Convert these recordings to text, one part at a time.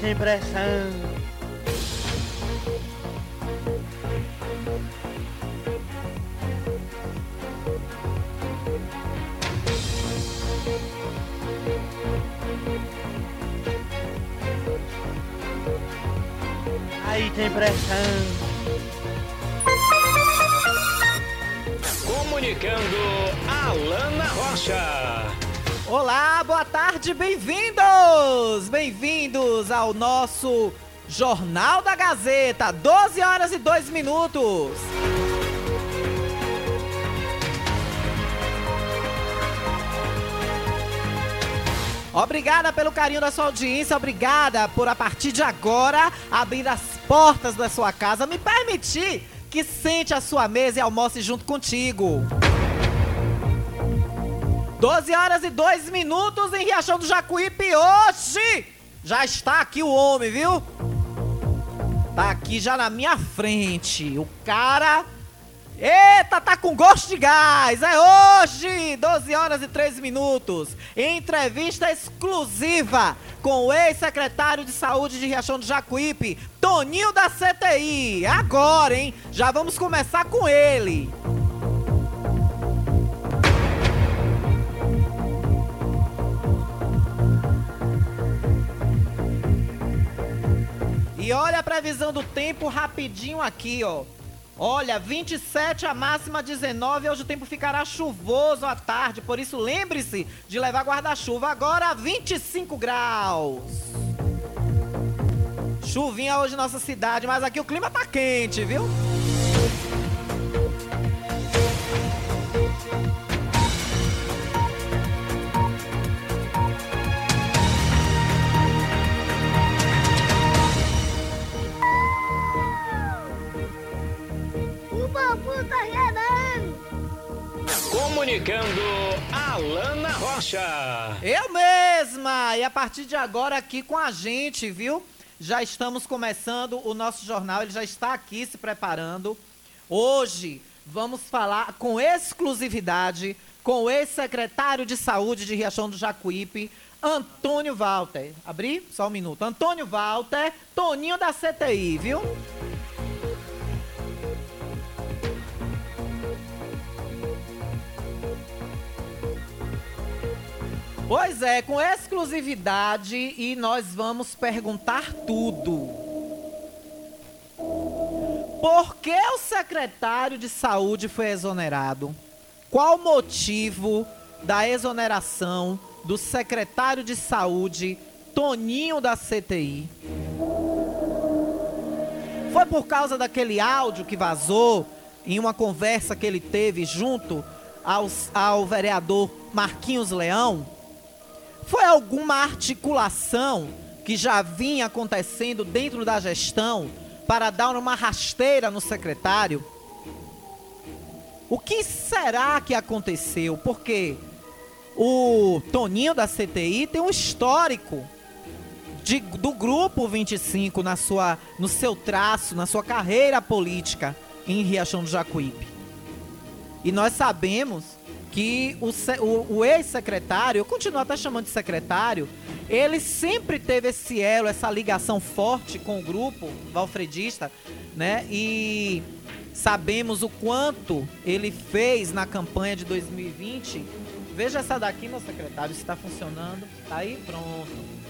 Tem pressão. Aí tem pressão. Comunicando Alana Rocha. Olá, boa tarde, bem-vindos! Bem-vindos ao nosso Jornal da Gazeta, 12 horas e 2 minutos. Obrigada pelo carinho da sua audiência, obrigada por a partir de agora abrir as portas da sua casa, me permitir que sente a sua mesa e almoce junto contigo. 12 horas e 2 minutos em Riachão do Jacuípe. Hoje já está aqui o homem, viu? Tá aqui já na minha frente. O cara. Eita, tá com gosto de gás! É hoje, 12 horas e 3 minutos. Entrevista exclusiva com o ex-secretário de saúde de Riachão do Jacuípe, Toninho da CTI. Agora, hein? Já vamos começar com ele. E olha a previsão do tempo rapidinho aqui, ó. Olha, 27 a máxima 19, hoje o tempo ficará chuvoso à tarde, por isso lembre-se de levar guarda-chuva. Agora 25 graus. Chuvinha hoje na nossa cidade, mas aqui o clima tá quente, viu? Comunicando Alana Rocha. Eu mesma! E a partir de agora aqui com a gente, viu? Já estamos começando o nosso jornal, ele já está aqui se preparando. Hoje vamos falar com exclusividade com o ex-secretário de saúde de Riachão do Jacuípe, Antônio Walter. Abri? Só um minuto. Antônio Walter, Toninho da CTI, viu? Pois é, com exclusividade e nós vamos perguntar tudo. Por que o secretário de saúde foi exonerado? Qual o motivo da exoneração do secretário de saúde, Toninho da CTI? Foi por causa daquele áudio que vazou em uma conversa que ele teve junto aos, ao vereador Marquinhos Leão? Foi alguma articulação que já vinha acontecendo dentro da gestão para dar uma rasteira no secretário? O que será que aconteceu? Porque o Toninho da CTI tem um histórico de, do grupo 25 na sua, no seu traço, na sua carreira política em Riachão do Jacuípe. E nós sabemos que o, o, o ex-secretário, eu continuo até chamando de secretário, ele sempre teve esse elo, essa ligação forte com o grupo valfredista, né? E sabemos o quanto ele fez na campanha de 2020. Veja essa daqui, meu secretário, se está funcionando. Tá aí? Pronto.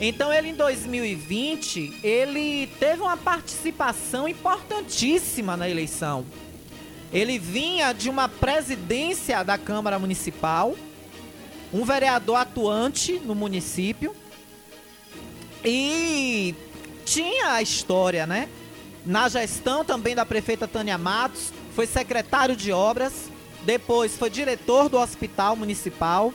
Então ele em 2020, ele teve uma participação importantíssima na eleição. Ele vinha de uma presidência da Câmara Municipal, um vereador atuante no município e tinha a história, né? Na gestão também da prefeita Tânia Matos, foi secretário de obras, depois foi diretor do hospital municipal,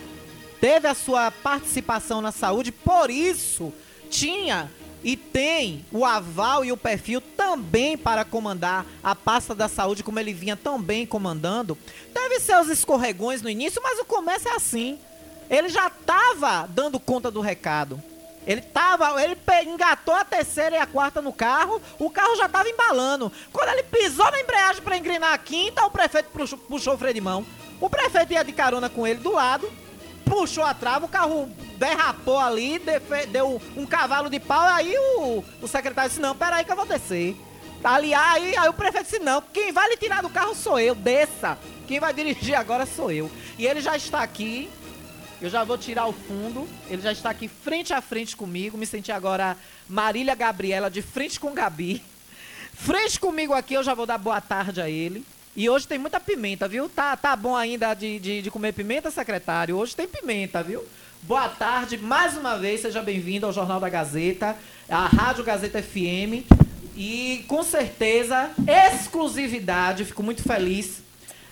teve a sua participação na saúde, por isso tinha e tem o aval e o perfil também para comandar a pasta da saúde, como ele vinha tão bem comandando. Teve seus escorregões no início, mas o começo é assim. Ele já estava dando conta do recado. Ele tava, ele engatou a terceira e a quarta no carro, o carro já estava embalando. Quando ele pisou na embreagem para engrenar a quinta, o prefeito puxou, puxou o freio de mão. O prefeito ia de carona com ele do lado, puxou a trava, o carro derrapou ali, deu um cavalo de pau, aí o, o secretário disse, não, peraí que eu vou descer. Ali, aí, aí o prefeito disse, não, quem vai lhe tirar do carro sou eu, desça. Quem vai dirigir agora sou eu. E ele já está aqui, eu já vou tirar o fundo. Ele já está aqui frente a frente comigo. Me senti agora Marília Gabriela de frente com Gabi. Frente comigo aqui, eu já vou dar boa tarde a ele. E hoje tem muita pimenta, viu? Tá, tá bom ainda de, de, de comer pimenta, secretário? Hoje tem pimenta, viu? Boa tarde, mais uma vez, seja bem-vindo ao Jornal da Gazeta, a Rádio Gazeta FM. E com certeza, exclusividade, fico muito feliz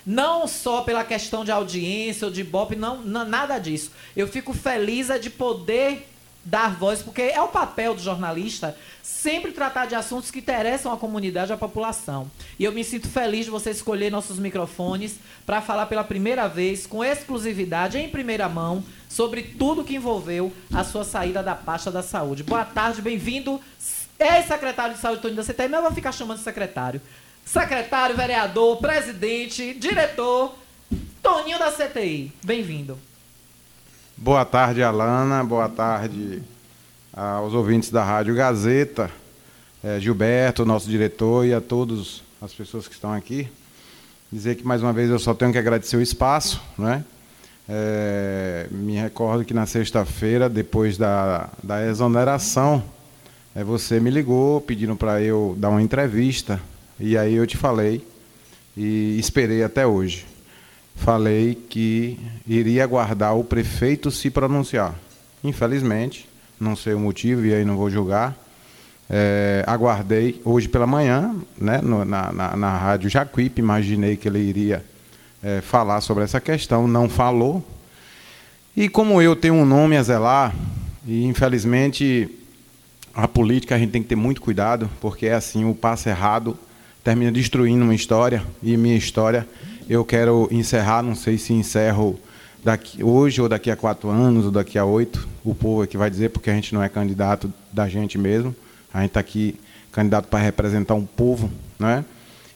não só pela questão de audiência ou de bop, não, não, nada disso. Eu fico feliz é de poder dar voz, porque é o papel do jornalista sempre tratar de assuntos que interessam a comunidade, a população. E eu me sinto feliz de você escolher nossos microfones para falar pela primeira vez, com exclusividade, em primeira mão, sobre tudo que envolveu a sua saída da pasta da saúde. Boa tarde, bem-vindo, ex-secretário de saúde, Tony da CTM, eu vou ficar chamando de secretário secretário, vereador, presidente, diretor, Toninho da CTI. Bem-vindo. Boa tarde, Alana. Boa tarde aos ouvintes da Rádio Gazeta, é, Gilberto, nosso diretor, e a todas as pessoas que estão aqui. Dizer que mais uma vez eu só tenho que agradecer o espaço, né? É, me recordo que na sexta-feira, depois da, da exoneração, é, você me ligou pedindo para eu dar uma entrevista e aí eu te falei e esperei até hoje. Falei que iria aguardar o prefeito se pronunciar. Infelizmente, não sei o motivo e aí não vou julgar. É, aguardei hoje pela manhã, né, no, na, na, na, rádio Jacuípe, imaginei que ele iria é, falar sobre essa questão, não falou. E como eu tenho um nome a zelar, e infelizmente a política a gente tem que ter muito cuidado, porque é assim, o passo errado termina destruindo uma história e minha história eu quero encerrar, não sei se encerro daqui, hoje ou daqui a quatro anos ou daqui a oito, o povo é que vai dizer, porque a gente não é candidato da gente mesmo, a gente está aqui candidato para representar um povo, né?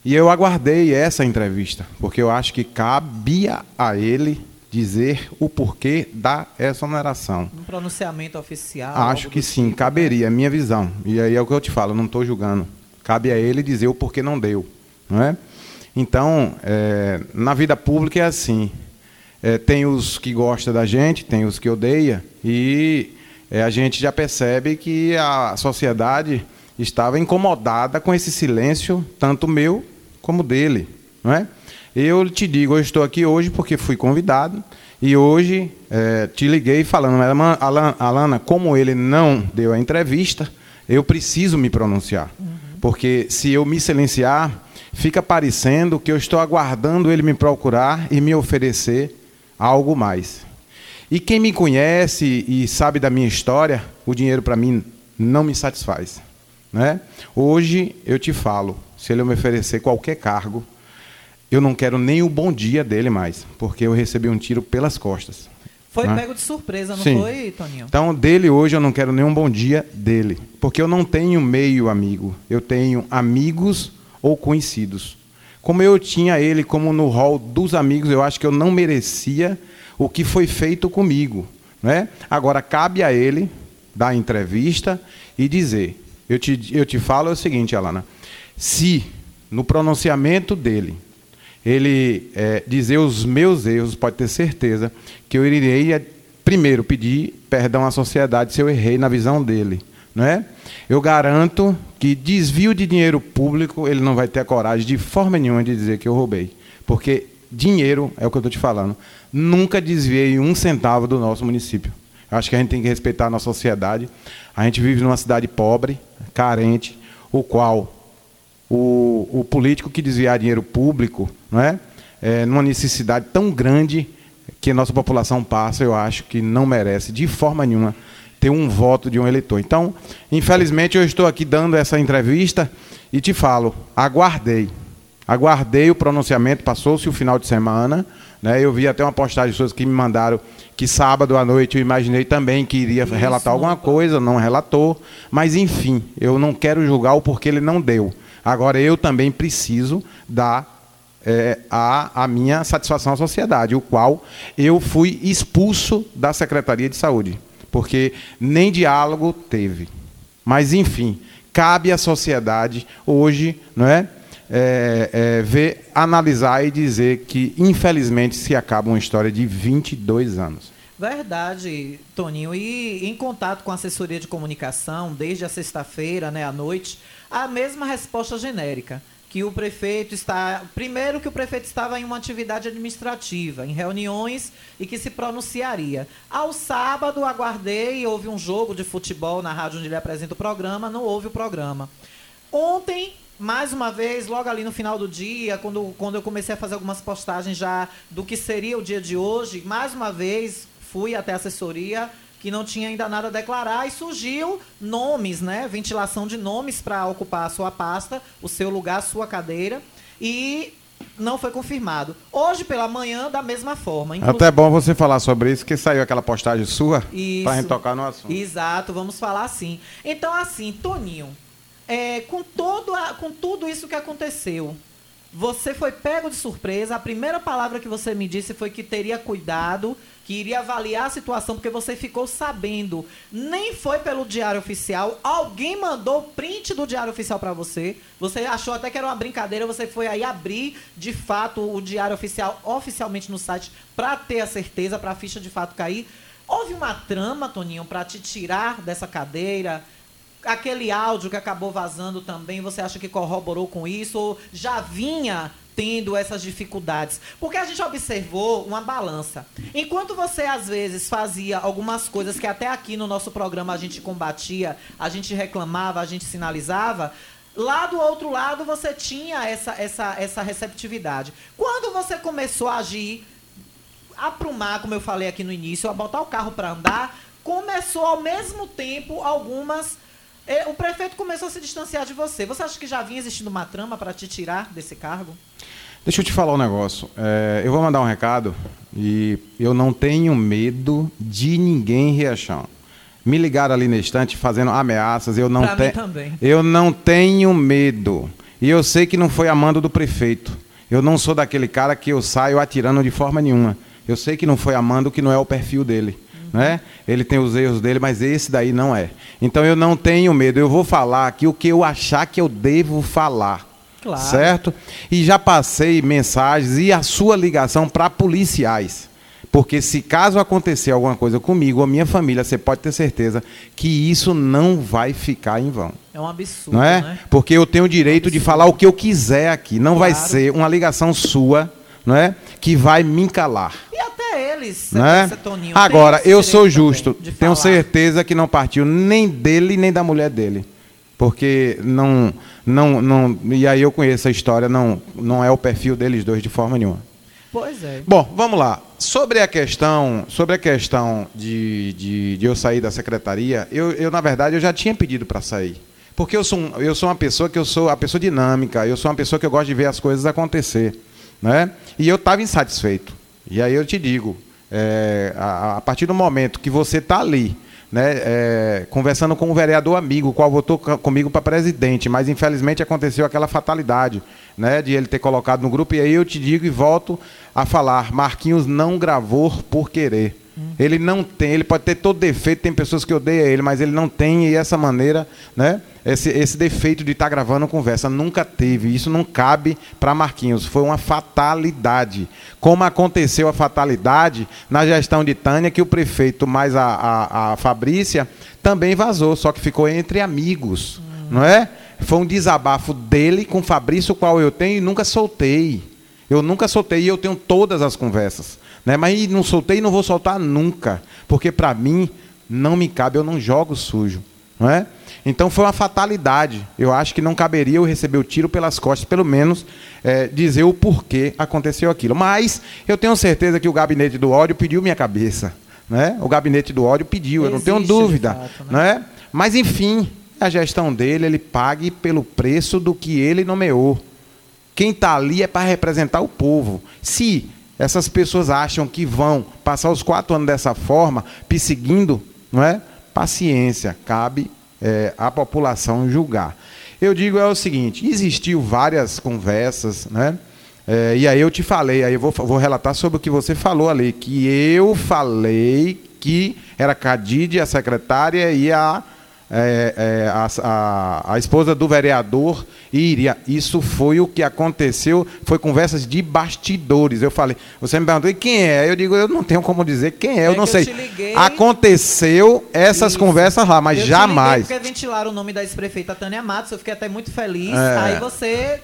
E eu aguardei essa entrevista, porque eu acho que cabia a ele dizer o porquê da exoneração. Um pronunciamento oficial. Acho que sim, tipo, caberia, é minha visão. E aí é o que eu te falo, não estou julgando. Cabe a ele dizer o porquê não deu. Não é? Então, é, na vida pública é assim. É, tem os que gostam da gente, tem os que odeiam, e é, a gente já percebe que a sociedade estava incomodada com esse silêncio, tanto meu como dele. Não é? Eu te digo, eu estou aqui hoje porque fui convidado, e hoje é, te liguei falando, Alana, como ele não deu a entrevista, eu preciso me pronunciar. Uhum. Porque se eu me silenciar, fica parecendo que eu estou aguardando ele me procurar e me oferecer algo mais. E quem me conhece e sabe da minha história, o dinheiro para mim não me satisfaz. Né? Hoje eu te falo, se ele me oferecer qualquer cargo, eu não quero nem o bom dia dele mais, porque eu recebi um tiro pelas costas. Foi né? pego de surpresa, não Sim. foi, Toninho? Então, dele hoje eu não quero nenhum bom dia dele. Porque eu não tenho meio amigo. Eu tenho amigos ou conhecidos. Como eu tinha ele como no hall dos amigos, eu acho que eu não merecia o que foi feito comigo. Né? Agora, cabe a ele dar entrevista e dizer. Eu te, eu te falo o seguinte, Alana. Se no pronunciamento dele ele é, dizer os meus erros, pode ter certeza que eu irei é, primeiro pedir perdão à sociedade se eu errei na visão dele, não é? Eu garanto que desvio de dinheiro público ele não vai ter a coragem de forma nenhuma de dizer que eu roubei, porque dinheiro é o que eu estou te falando. Nunca desviei um centavo do nosso município. Eu acho que a gente tem que respeitar a nossa sociedade. A gente vive numa cidade pobre, carente, o qual o, o político que desviar dinheiro público, não é? é? Numa necessidade tão grande que a nossa população passa, eu acho que não merece, de forma nenhuma, ter um voto de um eleitor. Então, infelizmente, eu estou aqui dando essa entrevista e te falo, aguardei. Aguardei o pronunciamento, passou-se o final de semana. Né? Eu vi até uma postagem de pessoas que me mandaram que sábado à noite eu imaginei também que iria Isso, relatar alguma coisa, não relatou. Mas, enfim, eu não quero julgar o porquê ele não deu. Agora, eu também preciso dar é, a, a minha satisfação à sociedade, o qual eu fui expulso da Secretaria de Saúde, porque nem diálogo teve. Mas, enfim, cabe à sociedade hoje, não é? é, é, ver, analisar e dizer que, infelizmente, se acaba uma história de 22 anos. Verdade, Toninho. E em contato com a assessoria de comunicação, desde a sexta-feira, né, à noite, a mesma resposta genérica. Que o prefeito está. Primeiro, que o prefeito estava em uma atividade administrativa, em reuniões, e que se pronunciaria. Ao sábado, aguardei, houve um jogo de futebol na rádio onde ele apresenta o programa, não houve o programa. Ontem, mais uma vez, logo ali no final do dia, quando, quando eu comecei a fazer algumas postagens já do que seria o dia de hoje, mais uma vez fui até a assessoria que não tinha ainda nada a declarar e surgiu nomes, né? Ventilação de nomes para ocupar a sua pasta, o seu lugar, a sua cadeira. E não foi confirmado. Hoje pela manhã, da mesma forma. Inclusive... Até bom você falar sobre isso, que saiu aquela postagem sua para a gente tocar no assunto. Exato, vamos falar assim. Então, assim, Toninho, é, com, todo a, com tudo isso que aconteceu, você foi pego de surpresa. A primeira palavra que você me disse foi que teria cuidado, que iria avaliar a situação, porque você ficou sabendo. Nem foi pelo Diário Oficial. Alguém mandou print do Diário Oficial para você. Você achou até que era uma brincadeira. Você foi aí abrir, de fato, o Diário Oficial oficialmente no site para ter a certeza, para a ficha de fato cair. Houve uma trama, Toninho, para te tirar dessa cadeira? aquele áudio que acabou vazando também, você acha que corroborou com isso ou já vinha tendo essas dificuldades? Porque a gente observou uma balança. Enquanto você às vezes fazia algumas coisas que até aqui no nosso programa a gente combatia, a gente reclamava, a gente sinalizava, lá do outro lado você tinha essa essa essa receptividade. Quando você começou a agir aprumar, como eu falei aqui no início, a botar o carro para andar, começou ao mesmo tempo algumas o prefeito começou a se distanciar de você. Você acha que já vinha existindo uma trama para te tirar desse cargo? Deixa eu te falar um negócio. É, eu vou mandar um recado e eu não tenho medo de ninguém em Riachão. Me ligaram ali na estante fazendo ameaças. Eu não, te... eu não tenho medo. E eu sei que não foi a mando do prefeito. Eu não sou daquele cara que eu saio atirando de forma nenhuma. Eu sei que não foi a mando, que não é o perfil dele né? Ele tem os erros dele, mas esse daí não é. Então eu não tenho medo, eu vou falar aqui o que eu achar que eu devo falar. Claro. Certo? E já passei mensagens e a sua ligação para policiais. Porque se caso acontecer alguma coisa comigo ou minha família, você pode ter certeza que isso não vai ficar em vão. É um absurdo, não é? Né? Porque eu tenho o direito é um de falar o que eu quiser aqui. Não claro. vai ser uma ligação sua, não é? Que vai me calar. Eles, né? Toninho, Agora, eu sou justo. Tenho certeza que não partiu nem dele nem da mulher dele. Porque não, não, não. E aí eu conheço a história, não, não é o perfil deles dois de forma nenhuma. Pois é. Bom, vamos lá. Sobre a questão, sobre a questão de, de, de eu sair da secretaria, eu, eu, na verdade, eu já tinha pedido para sair. Porque eu sou, eu sou uma pessoa que eu sou a pessoa dinâmica, eu sou uma pessoa que eu gosto de ver as coisas acontecer. Né? E eu estava insatisfeito. E aí eu te digo, é, a, a, partir do momento que você está ali, né, é, conversando com um vereador amigo, o qual votou comigo para presidente, mas infelizmente aconteceu aquela fatalidade né, de ele ter colocado no grupo, e aí eu te digo e volto a falar: Marquinhos não gravou por querer. Ele não tem, ele pode ter todo defeito, tem pessoas que odeiam ele, mas ele não tem e essa maneira, né? Esse, esse defeito de estar tá gravando conversa nunca teve. Isso não cabe para Marquinhos. Foi uma fatalidade. Como aconteceu a fatalidade na gestão de Tânia, que o prefeito mais a, a, a Fabrícia também vazou, só que ficou entre amigos, não é? Foi um desabafo dele com Fabrício, o qual eu tenho e nunca soltei. Eu nunca soltei e eu tenho todas as conversas. Né? Mas não soltei e não vou soltar nunca. Porque para mim não me cabe, eu não jogo sujo. não é? Então foi uma fatalidade. Eu acho que não caberia eu receber o tiro pelas costas, pelo menos é, dizer o porquê aconteceu aquilo. Mas eu tenho certeza que o gabinete do ódio pediu minha cabeça. Né? O gabinete do ódio pediu, eu não tenho Existe, dúvida. fato, né? né? Mas enfim, a gestão dele, ele pague pelo preço do que ele nomeou. Quem está ali é para representar o povo. Se essas pessoas acham que vão passar os quatro anos dessa forma, perseguindo, não é? Paciência, cabe é, à população julgar. Eu digo é o seguinte: existiu várias conversas, né? É, e aí eu te falei, aí eu vou, vou relatar sobre o que você falou ali, que eu falei que era Cadide, a secretária, e a é, é, a, a, a, esposa do vereador iria. Isso foi o que aconteceu, foi conversas de bastidores. Eu falei, você me perguntou, e quem é? Eu digo, eu não tenho como dizer quem é, eu É não sei. eu te Aconteceu essas Isso. conversas lá, mas Eu te jamais. liguei Porque ventilaram o nome da ex-prefeita Tânia Matos, eu fiquei até muito feliz. É. Aí você.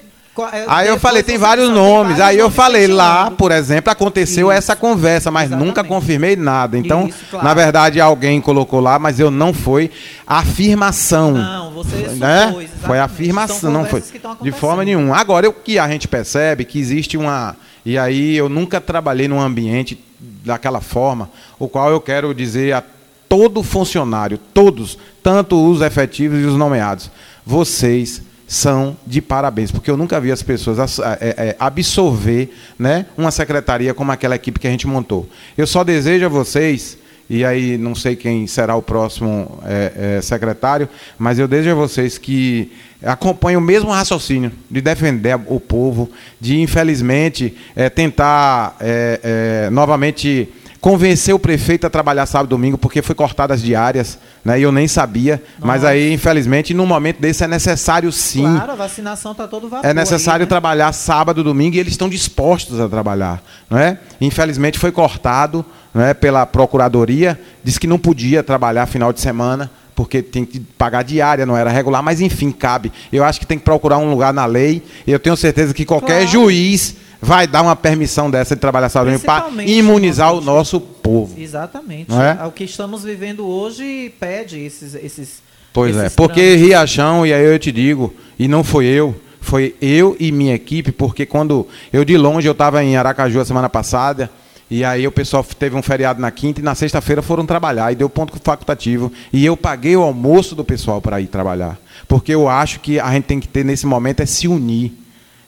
É, Aí eu falei, tem vários disse, "Tem nomes. Aí eu falei lá, ventilando." por exemplo, aconteceu Isso. essa conversa, mas nunca Exatamente. confirmei nada. Então, Isso, claro. na verdade, alguém colocou lá, mas eu não foi afirmação. Não, você né? supôs. Foi afirmação, não foi de forma nenhuma. Agora, o que a gente percebe que existe uma e aí eu nunca trabalhei num ambiente daquela forma, o qual eu quero dizer a todo funcionário, todos, tanto os efetivos e os nomeados, vocês são de parabéns, porque eu nunca vi as pessoas é, é, absorver né, uma secretaria como aquela equipe que a gente montou. Eu só desejo a vocês, e aí não sei quem será o próximo é, é, secretário, mas eu desejo a vocês que acompanhem o mesmo raciocínio de defender o povo, de infelizmente é, tentar é, novamente convencer o prefeito a trabalhar sábado e domingo porque foi cortadas as diárias, né? E eu nem sabia, mas Nossa. aí infelizmente num momento desse é necessário sim. Claro, a vacinação tá todo vapor. É necessário aí, né? trabalhar sábado, domingo e eles estão dispostos a trabalhar, não é? Infelizmente foi cortado, não é, pela procuradoria, disse que não podia trabalhar final de semana porque tem que pagar diária, não era regular, mas enfim, cabe. Eu acho que tem que procurar um lugar na lei. E eu tenho certeza que qualquer Claro. juiz vai dar uma permissão dessa de trabalhar domingo para imunizar o nosso povo. Exatamente. Não é? O que estamos vivendo hoje pede esses. esses Pois é, esses porque trâmites. Riachão, e aí eu te digo, e não foi eu, foi eu e minha equipe, porque quando eu de longe, eu estava em Aracaju a semana passada, e aí o pessoal teve um feriado na quinta e na sexta-feira foram trabalhar, e deu ponto facultativo, e eu paguei o almoço do pessoal para ir trabalhar, porque eu acho que a gente tem que ter nesse momento é se unir,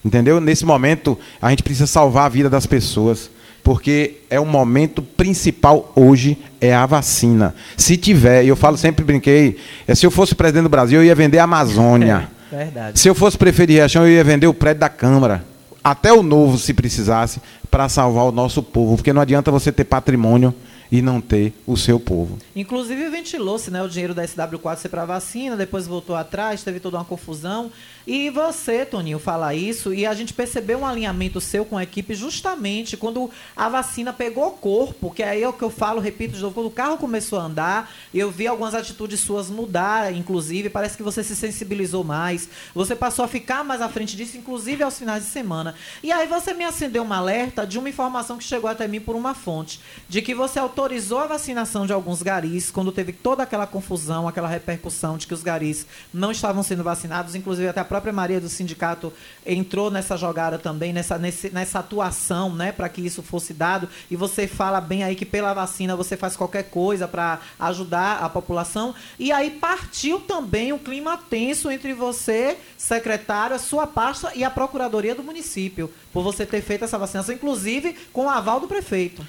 entendeu? Nesse momento a gente precisa salvar a vida das pessoas, porque é o momento principal hoje é a vacina. Se tiver, e eu falo sempre brinquei, é, se eu fosse presidente do Brasil, eu ia vender a Amazônia. É, verdade. Se eu fosse prefeito de Riachão, eu ia vender o prédio da Câmara. Até o novo, se precisasse, para salvar o nosso povo. Porque não adianta você ter patrimônio e não ter o seu povo. Inclusive ventilou-se né, o dinheiro da SW4 ser para vacina, depois voltou atrás, teve toda uma confusão. E você, Toninho, fala isso, e a gente percebeu um alinhamento seu com a equipe justamente quando a vacina pegou corpo, que aí é o que eu falo, repito de novo, quando o carro começou a andar, eu vi algumas atitudes suas mudar, inclusive, parece que você se sensibilizou mais, você passou a ficar mais à frente disso, inclusive aos finais de semana. E aí você me acendeu um alerta de uma informação que chegou até mim por uma fonte, de que você autorizou a vacinação de alguns garis, quando teve toda aquela confusão, aquela repercussão de que os garis não estavam sendo vacinados, inclusive até a própria Maria do sindicato entrou nessa jogada também, nessa, nesse- nessa atuação, né, para que isso fosse dado. E você fala bem aí que pela vacina você faz qualquer coisa para ajudar a população. E aí partiu também um clima tenso entre você, secretário, a sua pasta e a Procuradoria do município, por você ter feito essa vacinação, inclusive com o aval do prefeito.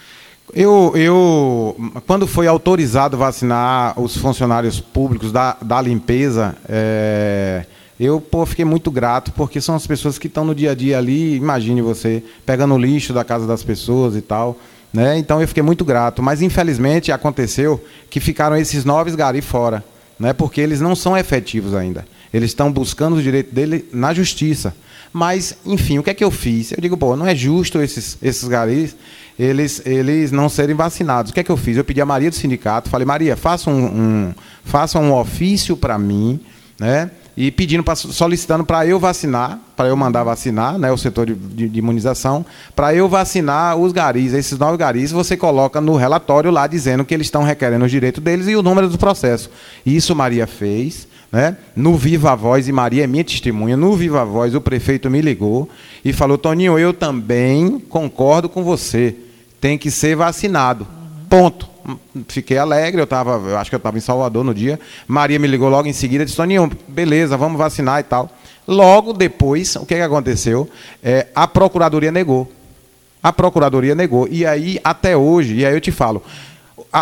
Eu, eu, quando foi autorizado vacinar os funcionários públicos da, da limpeza, é, eu pô, fiquei muito grato, porque são as pessoas que estão no dia a dia ali, imagine você, pegando o lixo da casa das pessoas e tal. Né? Então eu fiquei muito grato. Mas infelizmente aconteceu que ficaram esses nove gari fora, né? porque eles não são efetivos ainda. Eles estão buscando o direito dele na justiça. Mas, enfim, o que é que eu fiz? Eu digo, pô, não é justo esses, esses garis eles, eles não serem vacinados. O que é que eu fiz? Eu pedi a Maria do sindicato, falei, Maria, faça um, um, faça um ofício para mim, né? E pedindo, pra, solicitando para eu vacinar, para eu mandar vacinar, né, o setor de, de, de imunização, para eu vacinar os garis, esses nove garis, você coloca no relatório lá dizendo que eles estão requerendo os direitos deles e o número do processo. Isso Maria fez, né? No Viva Voz, e Maria é minha testemunha, no Viva Voz o prefeito me ligou e falou: Toninho, eu também concordo com você, tem que ser vacinado. Ponto. Fiquei alegre, eu tava, eu acho que eu estava em Salvador no dia. Maria me ligou logo em seguida disse: Toninho, beleza, vamos vacinar e tal. Logo depois, o que, que aconteceu? É, a Procuradoria negou. A Procuradoria negou. E aí, até hoje, e aí eu te falo,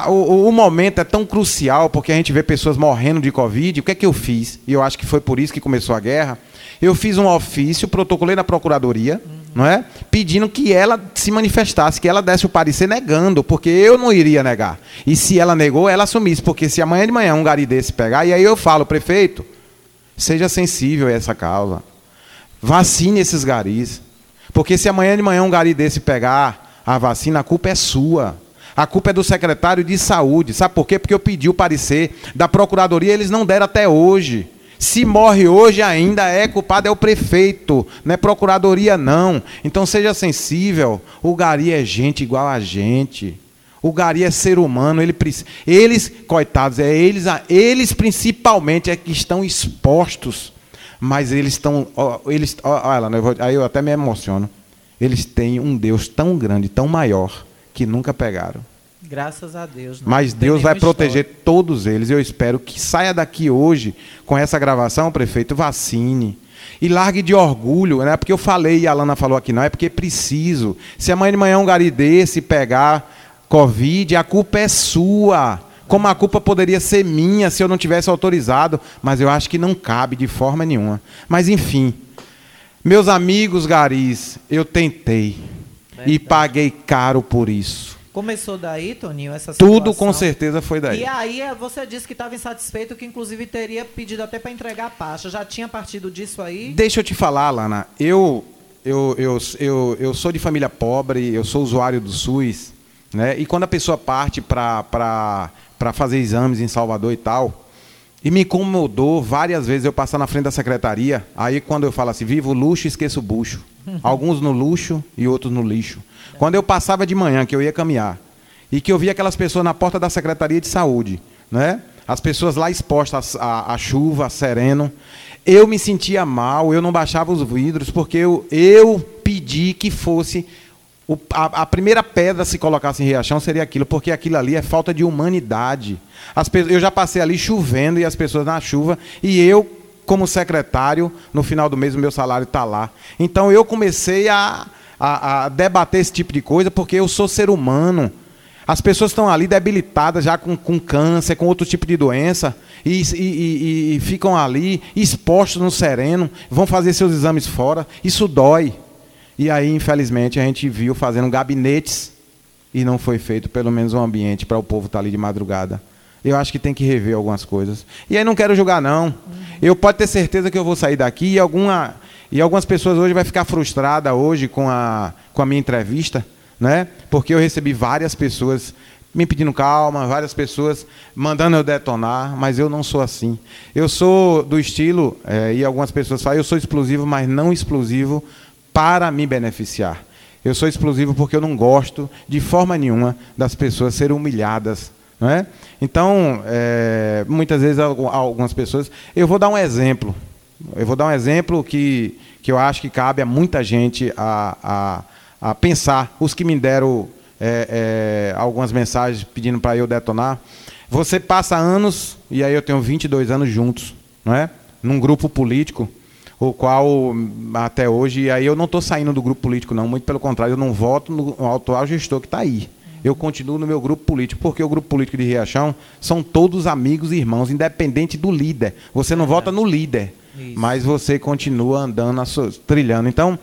o, o, momento é tão crucial porque a gente vê pessoas morrendo de Covid. O que é que eu fiz? E eu acho que foi por isso que começou a guerra. Eu fiz um ofício, protocolei na Procuradoria, uhum. Não é? Pedindo que ela se manifestasse, que ela desse o parecer negando, porque eu não iria negar. E se ela negou, ela assumisse, porque se amanhã de manhã um gari desse pegar, e aí eu falo, prefeito, seja sensível a essa causa. Vacine esses garis. Porque se amanhã de manhã um gari desse pegar a vacina, a culpa é sua. A culpa é do secretário de saúde. Sabe por quê? Porque eu pedi o parecer da procuradoria, eles não deram até hoje. Se morre hoje ainda é culpado é o prefeito, não é procuradoria não. Então seja sensível. O Gari é gente igual a gente. O Gari é ser humano, ele, eles, coitados, é eles, eles principalmente é que estão expostos, mas eles estão, eles, olha, aí eu até me emociono. Eles têm um Deus tão grande, tão maior, que nunca pegaram. Graças a Deus. Mas Deus vai proteger história. todos eles. Eu espero que saia daqui hoje com essa gravação, prefeito, vacine. E largue de orgulho, não é porque eu falei e a Alana falou aqui, não, é porque preciso. Se amanhã de manhã um gari desse pegar Covid, a culpa é sua. Como a culpa poderia ser minha se eu não tivesse autorizado, mas eu acho que não cabe de forma nenhuma. Mas enfim, meus amigos garis, eu tentei e paguei caro por isso. Começou daí, Toninho, essa situação? Tudo com certeza foi daí. E aí eh, você disse que estava insatisfeito, que inclusive teria pedido até para entregar a pasta. Já tinha partido disso aí? Deixa eu te falar, Lana. Eu, eu, eu, eu, eu sou de família pobre, eu sou usuário do SUS, né? E quando a pessoa parte para fazer exames em Salvador e tal, e me incomodou várias vezes eu passar na frente da secretaria, aí quando eu falo assim, vivo luxo, esqueço o bucho. Alguns no luxo e outros no lixo. Quando eu passava de manhã, que eu ia caminhar, e que eu via aquelas pessoas na porta da Secretaria de Saúde, né? as pessoas lá expostas à, à chuva, sereno, eu me sentia mal, eu não baixava os vidros, porque eu, eu pedi que fosse. O, a, a, primeira pedra se colocasse em Riachão seria aquilo, porque aquilo ali é falta de humanidade. As, eu já passei ali chovendo e as pessoas na chuva, e eu como secretário, no final do mês o meu salário está lá. Então eu comecei a, a, a, debater esse tipo de coisa porque eu sou ser humano. As pessoas estão ali debilitadas já com, com câncer, com outro tipo de doença, e, e, e, e ficam ali expostos no sereno, vão fazer seus exames fora. Isso dói. E aí, infelizmente, a gente viu fazendo gabinetes e não foi feito pelo menos um ambiente para o povo estar tá ali de madrugada. Eu acho que tem que rever algumas coisas. E aí não quero julgar, não. Eu pode ter certeza que eu vou sair daqui e, alguma, e algumas pessoas hoje vão ficar frustradas hoje com a, com a minha entrevista, né? Porque eu recebi várias pessoas me pedindo calma, várias pessoas mandando eu detonar, mas eu não sou assim. Eu sou do estilo, é, e algumas pessoas falam, eu sou explosivo, mas não explosivo para me beneficiar. Eu sou explosivo porque eu não gosto, de forma nenhuma, das pessoas serem humilhadas não é? Então, é, muitas vezes algumas pessoas. Eu vou dar um exemplo. Eu vou dar um exemplo que, que eu acho que cabe a muita gente a, a, a pensar. Os que me deram é, é, algumas mensagens pedindo para eu detonar. Você passa anos, e aí eu tenho 22 anos juntos, não é? num grupo político, o qual até hoje, e aí eu não estou saindo do grupo político, não, muito pelo contrário, eu não voto no atual gestor que está aí eu continuo no meu grupo político, porque o grupo político de Riachão são todos amigos e irmãos, independente do líder. Você não é. vota no líder, Isso. mas você continua andando, trilhando. Então,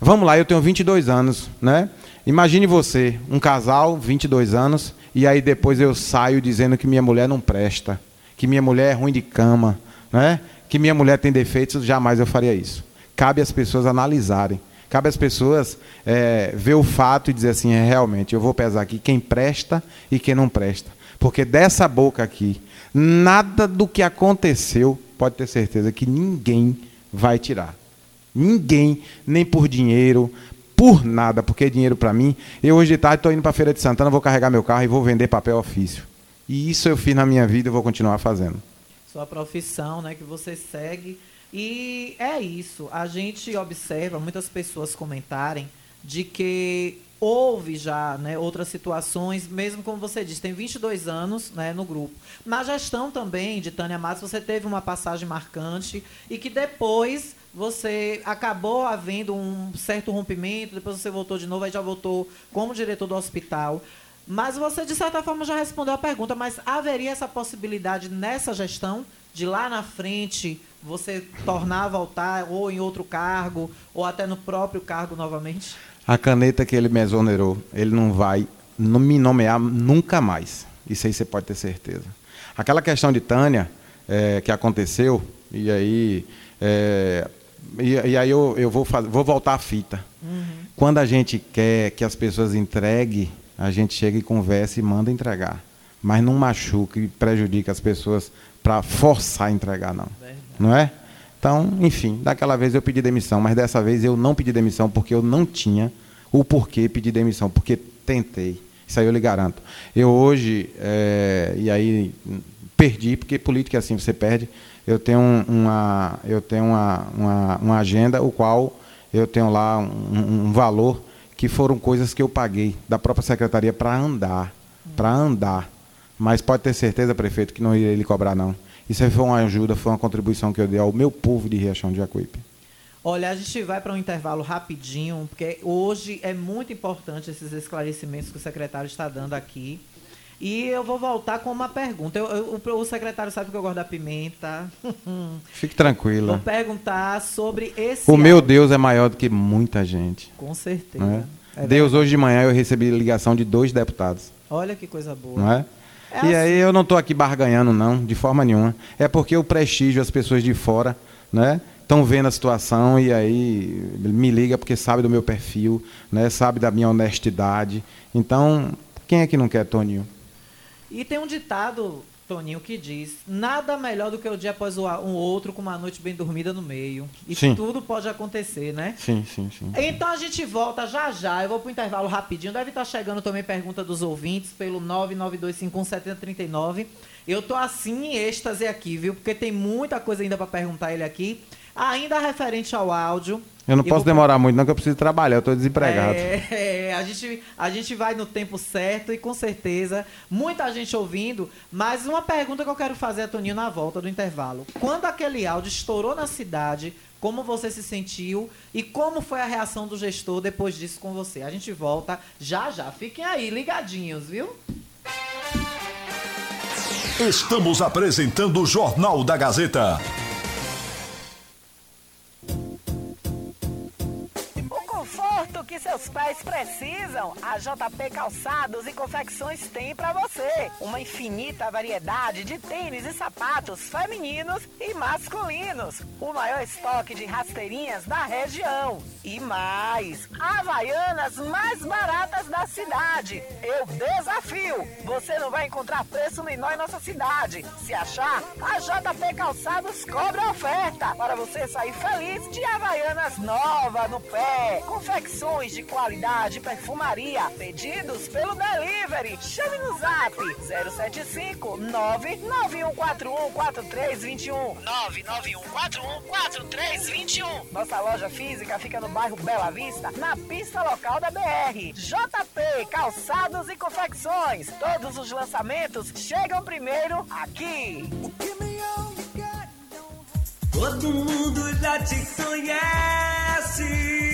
vamos lá, eu tenho 22 anos, né? Imagine você, um casal, 22 anos, e aí depois eu saio dizendo que minha mulher não presta, que minha mulher é ruim de cama, né? que minha mulher tem defeitos, jamais eu faria isso. Cabe às pessoas analisarem. Cabe às pessoas é, ver o fato e dizer assim, é, realmente, eu vou pesar aqui quem presta e quem não presta. Porque dessa boca aqui, nada do que aconteceu pode ter certeza que ninguém vai tirar. Ninguém, nem por dinheiro, por nada, porque dinheiro para mim. Eu hoje de tarde estou indo para a Feira de Santana, vou carregar meu carro e vou vender papel ofício. E isso eu fiz na minha vida e vou continuar fazendo. Sua profissão, né, que você segue. E é isso. A gente observa muitas pessoas comentarem de que houve já né, outras situações, mesmo como você disse, tem 22 anos né, no grupo. Na gestão também de Tânia Matos, você teve uma passagem marcante e que depois você acabou havendo um certo rompimento, depois você voltou de novo, aí já voltou como diretor do hospital. Mas você, de certa forma, já respondeu a pergunta, mas haveria essa possibilidade nessa gestão de lá na frente você tornar a voltar ou em outro cargo, ou até no próprio cargo novamente? A caneta que ele me exonerou, ele não vai me nomear nunca mais. Isso aí você pode ter certeza. Aquela questão de Tânia, é, que aconteceu, e aí é, e, e aí eu, eu vou, fazer, vou voltar à fita. Uhum. Quando a gente quer que as pessoas entreguem, a gente chega e conversa e manda entregar. Mas não machuca e prejudica as pessoas para forçar a entregar, não. Verdade. Não é? Então, enfim, daquela vez eu pedi demissão, mas dessa vez eu não pedi demissão porque eu não tinha o porquê pedir demissão, porque tentei. Isso aí eu lhe garanto. Eu hoje, é, e aí perdi, porque política é assim, você perde eu tenho uma, eu tenho uma, uma, uma agenda, o qual eu tenho lá um, um, valor que foram coisas que eu paguei da própria secretaria para andar, para andar. Mas pode ter certeza, prefeito, que não irei lhe cobrar não. Isso aí foi uma ajuda, foi uma contribuição que eu dei ao meu povo de Riachão de Jacuípe. Olha, a gente vai para um intervalo rapidinho, porque hoje é muito importante esses esclarecimentos que o secretário está dando aqui. E eu vou voltar com uma pergunta. Eu, eu, o secretário sabe que eu gosto da pimenta. Fique tranquila. Vou perguntar sobre esse. O meu Deus é maior do que muita gente. Com certeza. É? É Deus, hoje de manhã eu recebi ligação de dois deputados. Olha que coisa boa. Não é? É e assim. aí eu não estou aqui barganhando, não, de forma nenhuma. É porque o prestígio, as pessoas de fora, né? Estão vendo a situação e aí me liga porque sabe do meu perfil, né? Sabe da minha honestidade. Então, quem é que não quer, Toninho? E tem um ditado, Toninho, que diz: nada melhor do que o dia após o um outro com uma noite bem dormida no meio. E sim. tudo pode acontecer, né? Sim, sim, sim. Então a gente volta já já. Eu vou pro intervalo rapidinho. Deve estar chegando também pergunta dos ouvintes pelo 992517039. Eu tô assim em êxtase aqui, viu? Porque tem muita coisa ainda para perguntar ele aqui. Ainda referente ao áudio. Eu não posso vou... demorar muito, não, que eu preciso trabalhar, eu estou desempregado. É, é, a, gente, a gente vai no tempo certo e com certeza muita gente ouvindo. Mas uma pergunta que eu quero fazer a Toninho na volta do intervalo. Quando aquele áudio estourou na cidade, como você se sentiu e como foi a reação do gestor depois disso com você? A gente volta já já. Fiquem aí, ligadinhos, viu? Estamos apresentando o Jornal da Gazeta. Que seus pais precisam, a JP Calçados e Confecções tem para você. Uma infinita variedade de tênis e sapatos femininos e masculinos. O maior estoque de rasteirinhas da região. E mais, havaianas mais baratas da cidade. Eu desafio. Você não vai encontrar preço menor em nossa cidade. Se achar, a JP Calçados cobra oferta para você sair feliz de havaianas nova no pé. Confecções de qualidade perfumaria. Pedidos pelo delivery. Chame no zap 075 99141 4321. 99141 4321. Nossa loja física fica no bairro Bela Vista, na pista local da BR. JP Calçados e Confecções. Todos os lançamentos chegam primeiro aqui. Todo mundo já te conhece.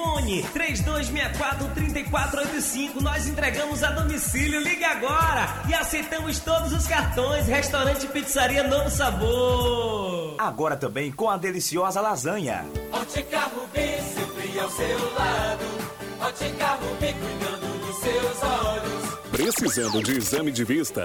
Fone 3264-3485. Nós entregamos a domicílio. Ligue agora e aceitamos todos os cartões. Restaurante Pizzaria Novo Sabor. Agora também com a deliciosa lasanha. Ótica Rubi, sempre ao seu lado. Ótica Rubi, cuidando do seus olhos. Precisando de exame de vista?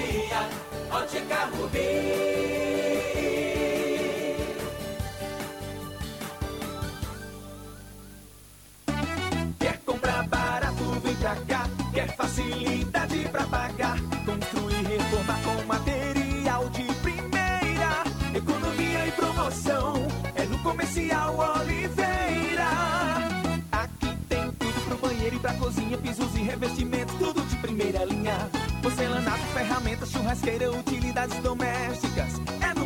Cozinha. Pisos e revestimentos, tudo de primeira linha. Porcelanato, ferramentas, churrasqueira, utilidades domésticas.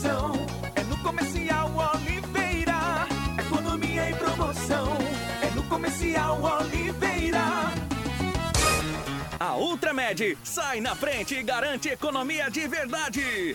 promoção. É no Comercial Oliveira. Economia e promoção. É no Comercial Oliveira. A Ultramed sai na frente e garante economia de verdade.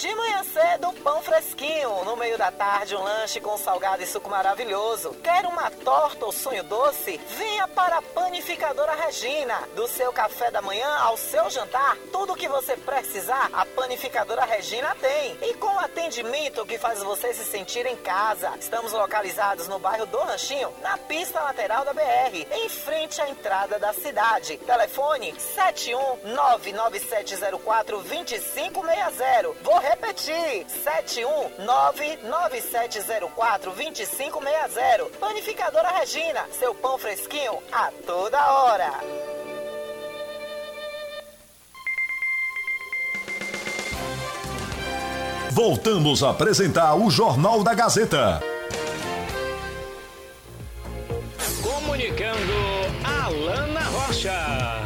De manhã cedo, pão fresquinho. No meio da tarde, um lanche com salgado e suco maravilhoso. Quer uma torta ou sonho doce? Venha para a Panificadora Regina. Do seu café da manhã ao seu jantar, tudo o que você precisar, a Panificadora Regina tem. E com atendimento que faz você se sentir em casa. Estamos localizados no bairro do Ranchinho, na pista lateral da BR, em frente à entrada da cidade. Telefone 71997042560. Vou repetir: 71997042560. Panificadora Regina, seu pão fresquinho a toda hora. Voltamos a apresentar o Jornal da Gazeta. Comunicando Alana Rocha.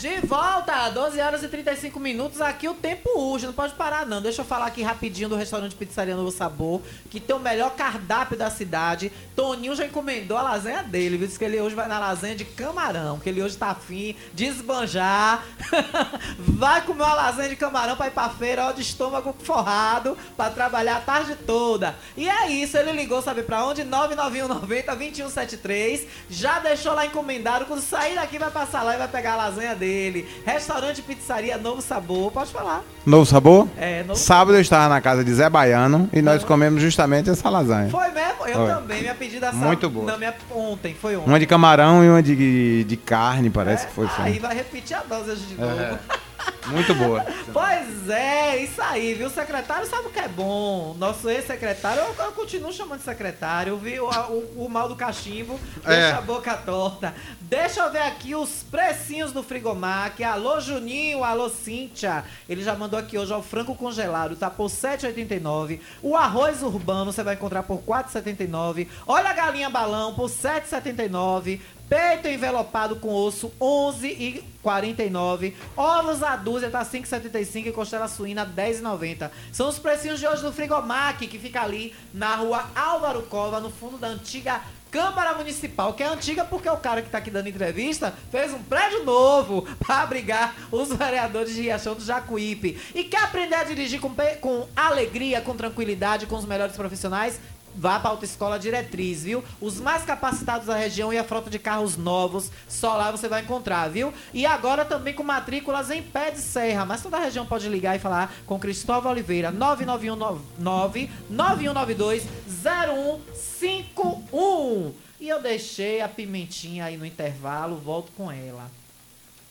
De volta, 12 horas e 35 minutos. Aqui o tempo urge, não pode parar não. Deixa eu falar aqui rapidinho do restaurante Pizzaria Novo Sabor, que tem o melhor cardápio da cidade. Toninho já encomendou a lasanha dele, viu? Diz que ele hoje vai na lasanha de camarão, que ele hoje tá afim de esbanjar. vai comer uma lasanha de camarão pra ir pra feira, ó, de estômago forrado, pra trabalhar a tarde toda. E é isso, ele ligou, sabe pra onde? 99190 2173. Já deixou lá encomendado. Quando sair daqui, vai passar lá e vai pegar a lasanha dele. Restaurante Pizzaria Novo Sabor, pode falar. Novo sabor? É, novo Sábado eu estava na casa de Zé Baiano e nós comemos justamente essa lasanha. Foi mesmo? Eu Foi. também. Minha pedida. Muito boa. Não, minha ontem, foi ontem. Uma de camarão e uma de, de carne, parece que foi. Aí vai repetir a dose hoje de novo. É. Muito boa. Pois é, isso aí, viu? O secretário sabe o que é bom. Nosso ex-secretário, eu, eu continuo chamando de secretário, viu? O, o, o mal do cachimbo, É. deixa a boca torta. Deixa eu ver aqui os precinhos do Frigomac. Alô, Juninho, alô, Cíntia. Ele já mandou aqui hoje, ó, o frango congelado, tá por 7,89. O arroz urbano você vai encontrar por 4,79. Olha a galinha balão por 7,79. Peito envelopado com osso, 11,49. Ovos a dúzia tá 5,75 e costela suína 10,90. São os precinhos de hoje do Frigomac, que fica ali na rua Álvaro Cova, no fundo da antiga Câmara Municipal, que é antiga porque o cara que tá aqui dando entrevista fez um prédio novo para abrigar os vereadores de Riachão do Jacuípe. E quer aprender a dirigir com, com alegria, com tranquilidade, com os melhores profissionais? Vá para a Autoescola Diretriz, viu? Os mais capacitados da região e a frota de carros novos, só lá você vai encontrar, viu? E agora também com matrículas em pé de serra, mas toda a região pode ligar e falar com Cristóvão Oliveira, 9919 9192 0151. E eu deixei a pimentinha aí no intervalo, volto com ela.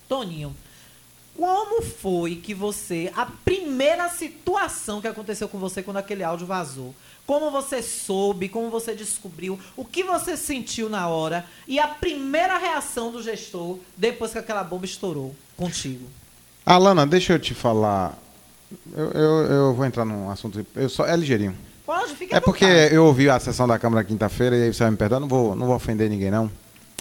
Toninho, como foi que você, a primeira situação que aconteceu com você quando aquele áudio vazou? Como você soube, como você descobriu, o que você sentiu na hora e a primeira reação do gestor depois que aquela bomba estourou contigo? Alana, deixa eu te falar. Eu, eu, eu vou entrar num assunto. Eu só, é ligeirinho. Pode, fica É porque vontade. eu ouvi a sessão da Câmara quinta-feira e aí você vai me perdoar, não vou, não vou ofender ninguém, não.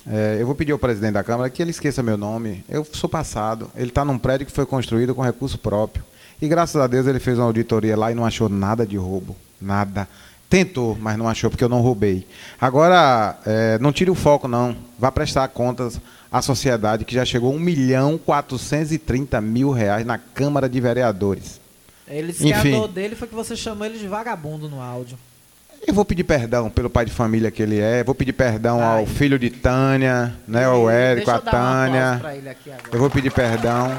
É, eu vou pedir ao presidente da Câmara que ele esqueça meu nome. Eu sou passado. Ele está num prédio que foi construído com recurso próprio. E graças a Deus ele fez uma auditoria lá e não achou nada de roubo. Nada. Tentou, mas não achou porque eu não roubei. Agora, é, não tire o foco, não. Vá prestar contas à sociedade que já chegou a 1 milhão 430 mil reais na Câmara de Vereadores. Ele disse que a Enfim. dor dele foi que você chamou ele de vagabundo no áudio. Eu vou pedir perdão pelo pai de família que ele é. Vou pedir perdão ao filho de Tânia, né, ao Érico, um aplauso Tânia. Eu vou pedir perdão.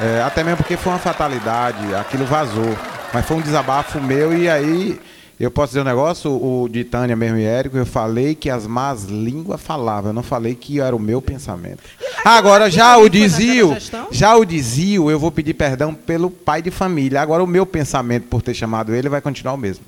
É, até mesmo porque foi uma fatalidade, aquilo vazou. Mas foi um desabafo meu e aí eu posso dizer um negócio, o de Tânia mesmo e Érico, eu falei que as más línguas falavam, eu não falei que era o meu pensamento. Agora, já o desvio, já o desvio, eu vou pedir perdão pelo pai de família. Agora, o meu pensamento por ter chamado ele vai continuar o mesmo.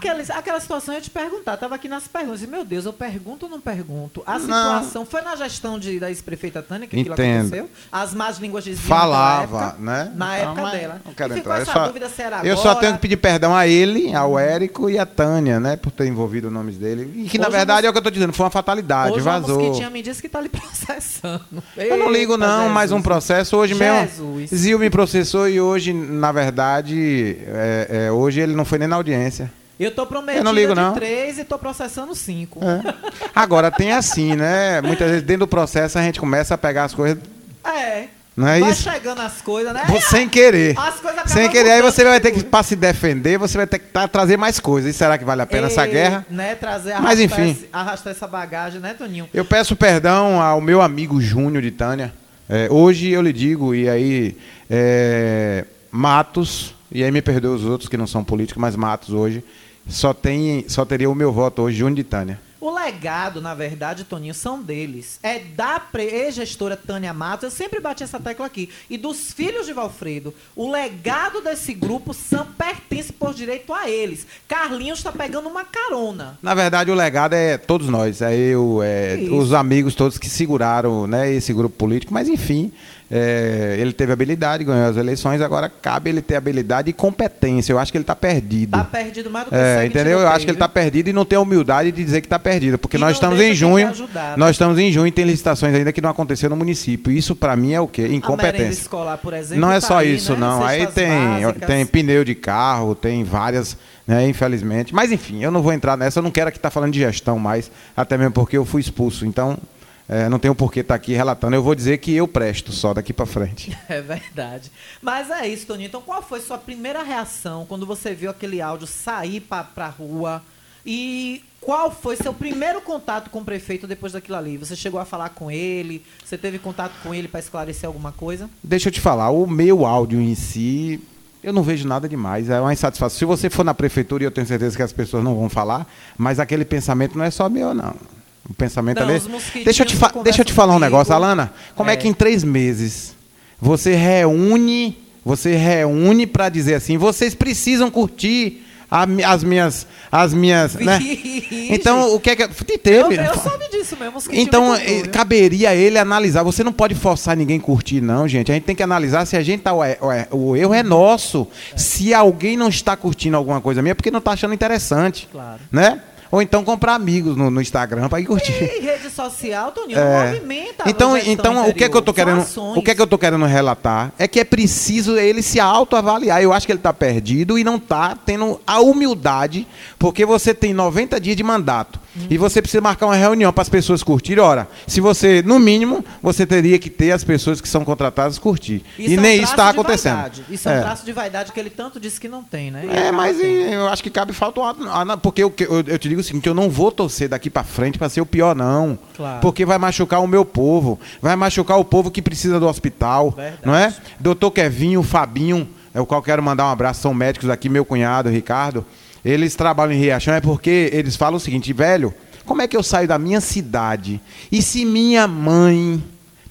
Aquela, aquela situação eu ia te perguntar, tava aqui nas perguntas. E, meu Deus, eu pergunto ou não pergunto? A Não. situação foi na gestão de, da ex-prefeita Tânia que aquilo Entendo. aconteceu? As más línguas diziam Falava, época, né? Na Não, época dela. Não quero entrar. Eu essa só, dúvida se era eu agora. só tenho que pedir perdão a ele, ao Érico e a Tânia, né? Por ter envolvido os nomes dele. E que, na Hoje verdade, a é o que eu tô dizendo, foi uma fatalidade, Hoje vazou. a mosquitinha me disse que tá lhe processando. Eu não ligo, Eita, não, Jesus. mais um processo. Hoje mesmo, Jesus. Zil me processou e hoje, na verdade, é, é, hoje ele não foi nem na audiência. Eu tô prometida Eu não ligo, de não. três e tô processando cinco. É. Agora, tem assim, né? Muitas vezes, dentro do processo, a gente começa a pegar as coisas, É. não é Vai isso? chegando as coisas, né? Sem querer. As coisas acabam Sem querer, aí você vai ter que, para se defender, você vai ter que tá- trazer mais coisas. E será que vale a pena essa Ei, guerra? Né, trazer, Mas, enfim. esse- arrastar essa bagagem, né, Toninho? Eu peço perdão ao meu amigo Júnior de Tânia. É, hoje eu lhe digo, e aí, é, Matos, e aí me perdoe os outros que não são políticos, mas Matos hoje, só, tem, só teria o meu voto hoje, Júnior de Tânia. O legado, na verdade, Toninho, são deles. É da ex-gestora Tânia Matos, eu sempre bati essa tecla aqui, e dos filhos de Valfredo. O legado desse grupo são, pertence por direito a eles. Carlinhos está pegando uma carona. Na verdade, o legado é todos nós, é eu, é os amigos todos que seguraram né, esse grupo político, mas enfim, é, ele teve habilidade, ganhou as eleições, agora cabe ele ter habilidade e competência. Eu acho que ele está perdido. Tá perdido mais do que É, entendeu? Eu acho que ele está perdido e não tem a humildade de dizer que está perdido, porque E nós estamos em junho. ajudar, né? Nós estamos em junho e tem licitações ainda que não aconteceram no município. Isso para mim é o quê? Incompetência. escolar, por exemplo, Não é tá só aí, isso, né? não. Aí tem, básicas. tem pneu de carro, tem várias, né, infelizmente. Mas enfim, eu não vou entrar nessa, eu não quero aqui estar falando de gestão mais, até mesmo porque eu fui expulso. Então, é, não tenho por que estar aqui relatando. Eu vou dizer que eu presto só daqui para frente. É verdade. Mas é isso, Toninho. Então, qual foi sua primeira reação quando você viu aquele áudio sair pra, pra rua? E qual foi seu primeiro contato com o prefeito depois daquilo ali? Você chegou a falar com ele? Você teve contato com ele para esclarecer alguma coisa? Deixa eu te falar, o meu áudio em si, eu não vejo nada demais. É uma insatisfação. Se você for na prefeitura, e eu tenho certeza que as pessoas não vão falar, mas aquele pensamento não é só meu, não. O pensamento Não, ali. Deixa eu te, deixa eu te falar um negócio, Alana. Como é. É. que em três meses você reúne, você reúne para dizer assim, vocês precisam curtir a as minhas, as minhas, né? Então, o que é que Eu, teve? eu soube disso mesmo. Então, cultura. caberia ele analisar. Você não pode forçar ninguém a curtir, não, gente. A gente tem que analisar se a gente tá. O, é- o é- o erro é nosso. Se alguém não está curtindo alguma coisa minha, é porque não está achando interessante. Claro. Né? Ou então comprar amigos no, no Instagram para ir curtir. E rede social, Toninho, É. movimenta. Então, então o que é que eu tô querendo, o que é que eu tô querendo relatar é que é preciso ele se autoavaliar. Eu acho que ele está perdido e não está tendo a humildade, porque você tem 90 dias de mandato e você precisa marcar uma reunião para as pessoas curtirem. Ora, se você, no mínimo, você teria que ter as pessoas que são contratadas curtir. Isso e é um nem traço isso está acontecendo. vaidade. Isso é. um É. traço de vaidade que ele tanto disse que não tem, né? É, mas tendo. eu acho que cabe falta um ah, porque eu, eu, eu te digo o seguinte, eu não vou torcer daqui para frente para ser o pior não, Claro. porque vai machucar o meu povo, vai machucar o povo que precisa do hospital, Verdade. não é? Doutor Kevinho, Fabinho, é o qual quero mandar um abraço, são médicos aqui, meu cunhado Ricardo, eles trabalham em Riachão é porque eles falam o seguinte, velho, como é que eu saio da minha cidade e se minha mãe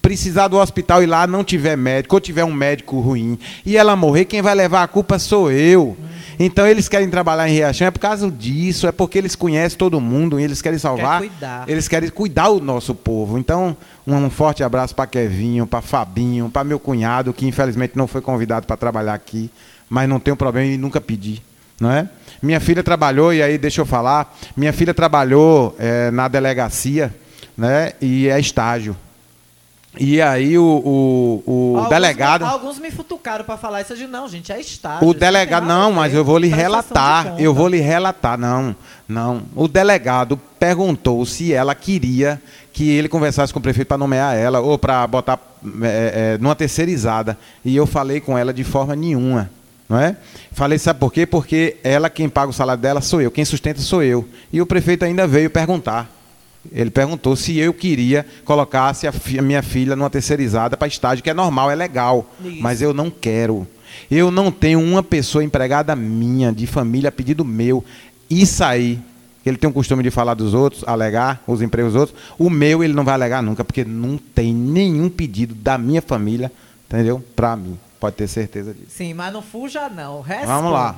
precisar do hospital e lá não tiver médico, ou tiver um médico ruim, e ela morrer, quem vai levar a culpa sou eu. Então eles querem trabalhar em Riachão é por causa disso, é porque eles conhecem todo mundo e eles querem salvar. cuidar. Eles querem cuidar do nosso povo. Então, um, um forte abraço para Kevinho, para Fabinho, para meu cunhado, que infelizmente não foi convidado para trabalhar aqui, mas não tem um problema e nunca pedi. Não é? Minha filha trabalhou, e aí deixa eu falar, minha filha trabalhou eh, na delegacia né, e é estágio. E aí o, o, o Alguns delegado. Alguns me futucaram pra falar isso. Eu disse, não, gente, é estágio. O delegado, não, mas eu vou lhe relatar. Eu vou lhe relatar, não, não. O delegado perguntou se ela queria que ele conversasse com o prefeito para nomear ela ou para botar é, é, numa terceirizada. E eu falei com ela de forma nenhuma. Não é? Falei, sabe por quê? Porque ela, quem paga o salário dela sou eu, quem sustenta sou eu. E o prefeito ainda veio perguntar. Ele perguntou se eu queria colocasse a, fi- a minha filha numa terceirizada para estágio, que é normal, é legal. Isso. Mas eu não quero. Eu não tenho uma pessoa empregada minha, de família, a pedido meu. Isso aí, ele tem o costume de falar dos outros, alegar os empregos dos outros. O meu ele não vai alegar nunca, porque não tem nenhum pedido da minha família, entendeu? Para mim. Pode ter certeza disso. Sim, mas não fuja, não. Responda. Vamos lá.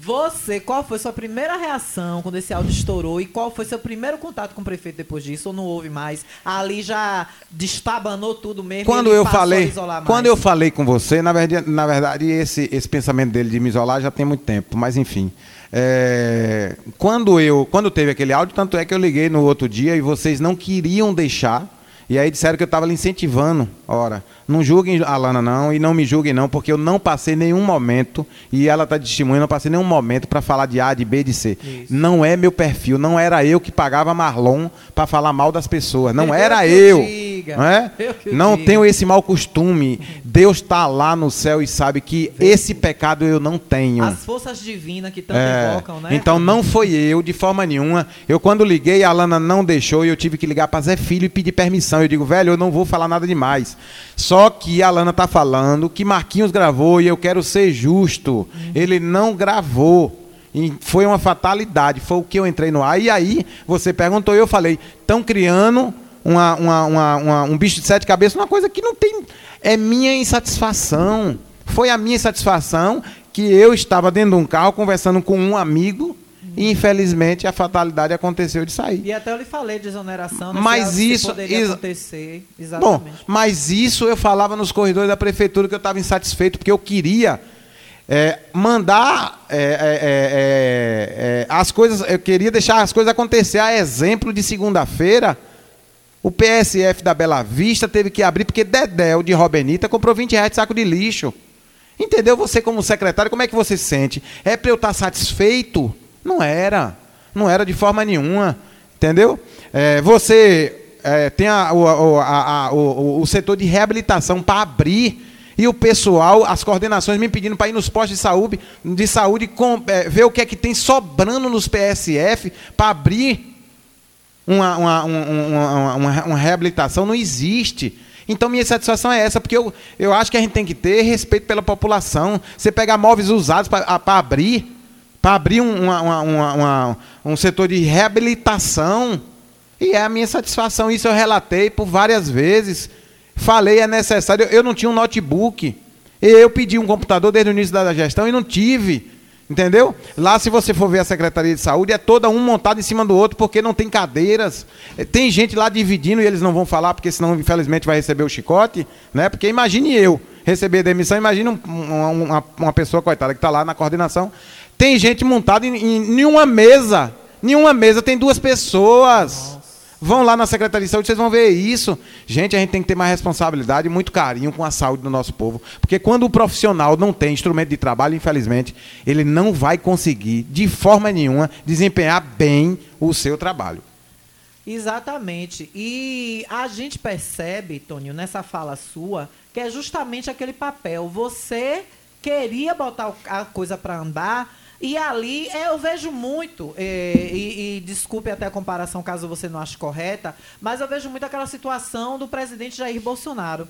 Você, qual foi sua primeira reação quando esse áudio estourou? E qual foi seu primeiro contato com o prefeito depois disso? Ou não houve mais? Ali já destabanou tudo mesmo? Quando eu falei, quando eu falei com você, na verdade, na verdade esse, esse pensamento dele de me isolar já tem muito tempo, mas enfim. É, quando eu, quando teve aquele áudio, tanto é que eu liguei no outro dia e vocês não queriam deixar. E aí disseram que eu estava lhe incentivando. Ora, não julguem a Lana não e não me julguem não, porque eu não passei nenhum momento, e ela está de testemunha, não passei nenhum momento para falar de A, de B, de C. Não é meu perfil, não era eu que pagava Marlon para falar mal das pessoas. Não era eu. Não é? Eu Não tenho esse mau costume. Deus está lá no céu e sabe que esse pecado eu não tenho. As forças divinas que tanto É, invocam, né? Então não foi eu, de forma nenhuma. Eu, quando liguei, a Alana não deixou e eu tive que ligar para Zé Filho e pedir permissão. Eu digo, velho, eu não vou falar nada demais. Só que a Alana tá falando que Marquinhos gravou e eu quero ser justo. Ele não gravou. E foi uma fatalidade. Foi o que eu entrei no ar. E aí, você perguntou e eu falei: estão criando uma- uma- uma- um bicho de sete cabeças, uma coisa que não tem. É minha insatisfação. Foi a minha insatisfação que eu estava dentro de um carro conversando com um amigo e infelizmente a fatalidade aconteceu de sair. E até eu lhe falei de exoneração, né? Mas isso- poderia exa- acontecer. Bom, Exatamente. mas isso eu falava nos corredores da prefeitura que eu estava insatisfeito, porque eu queria é, mandar é, é, é, é, as coisas, eu queria deixar as coisas acontecer. A exemplo de segunda-feira, o PSF da Bela Vista teve que abrir porque Dedéu de Robenita comprou 20 reais de saco de lixo. Entendeu? Você como secretário, como é que você se sente? É para eu estar satisfeito? Não era. Não era de forma nenhuma. Entendeu? É, você é, tem a- o, a- a- o- o setor de reabilitação para abrir e o pessoal, as coordenações me pedindo para ir nos postos de saúde, de saúde com- é, ver o que é que tem sobrando nos PSF para abrir uma, uma, uma, uma, uma- uma reabilitação não existe. Então, minha satisfação é essa, porque eu, eu acho que a gente tem que ter respeito pela população. Você pegar móveis usados para abrir, para abrir um, uma- uma- uma- um setor de reabilitação. E é a minha satisfação. Isso eu relatei por várias vezes. Falei, é necessário. Eu não tinha um notebook. Eu pedi um computador desde o início da gestão e não tive. Entendeu? Lá, se você for ver a Secretaria de Saúde, é toda um montado em cima do outro, porque não tem cadeiras. É, tem gente lá dividindo e eles não vão falar, porque senão, infelizmente, vai receber o chicote. Né? Porque imagine eu receber demissão, imagine um, uma, uma, pessoa coitada que está lá na coordenação. Tem gente montada em, em, em uma mesa. Em uma mesa tem duas pessoas. Vão lá na Secretaria de Saúde, vocês vão ver isso. Gente, a gente tem que ter mais responsabilidade e muito carinho com a saúde do nosso povo. Porque quando o profissional não tem instrumento de trabalho, infelizmente, ele não vai conseguir, de forma nenhuma, desempenhar bem o seu trabalho. Exatamente. E a gente percebe, Toninho, nessa fala sua, que é justamente aquele papel. Você queria botar a coisa para andar e ali é, eu vejo muito, é, e, e, desculpe até a comparação caso você não ache correta, mas eu vejo muito aquela situação do presidente Jair Bolsonaro.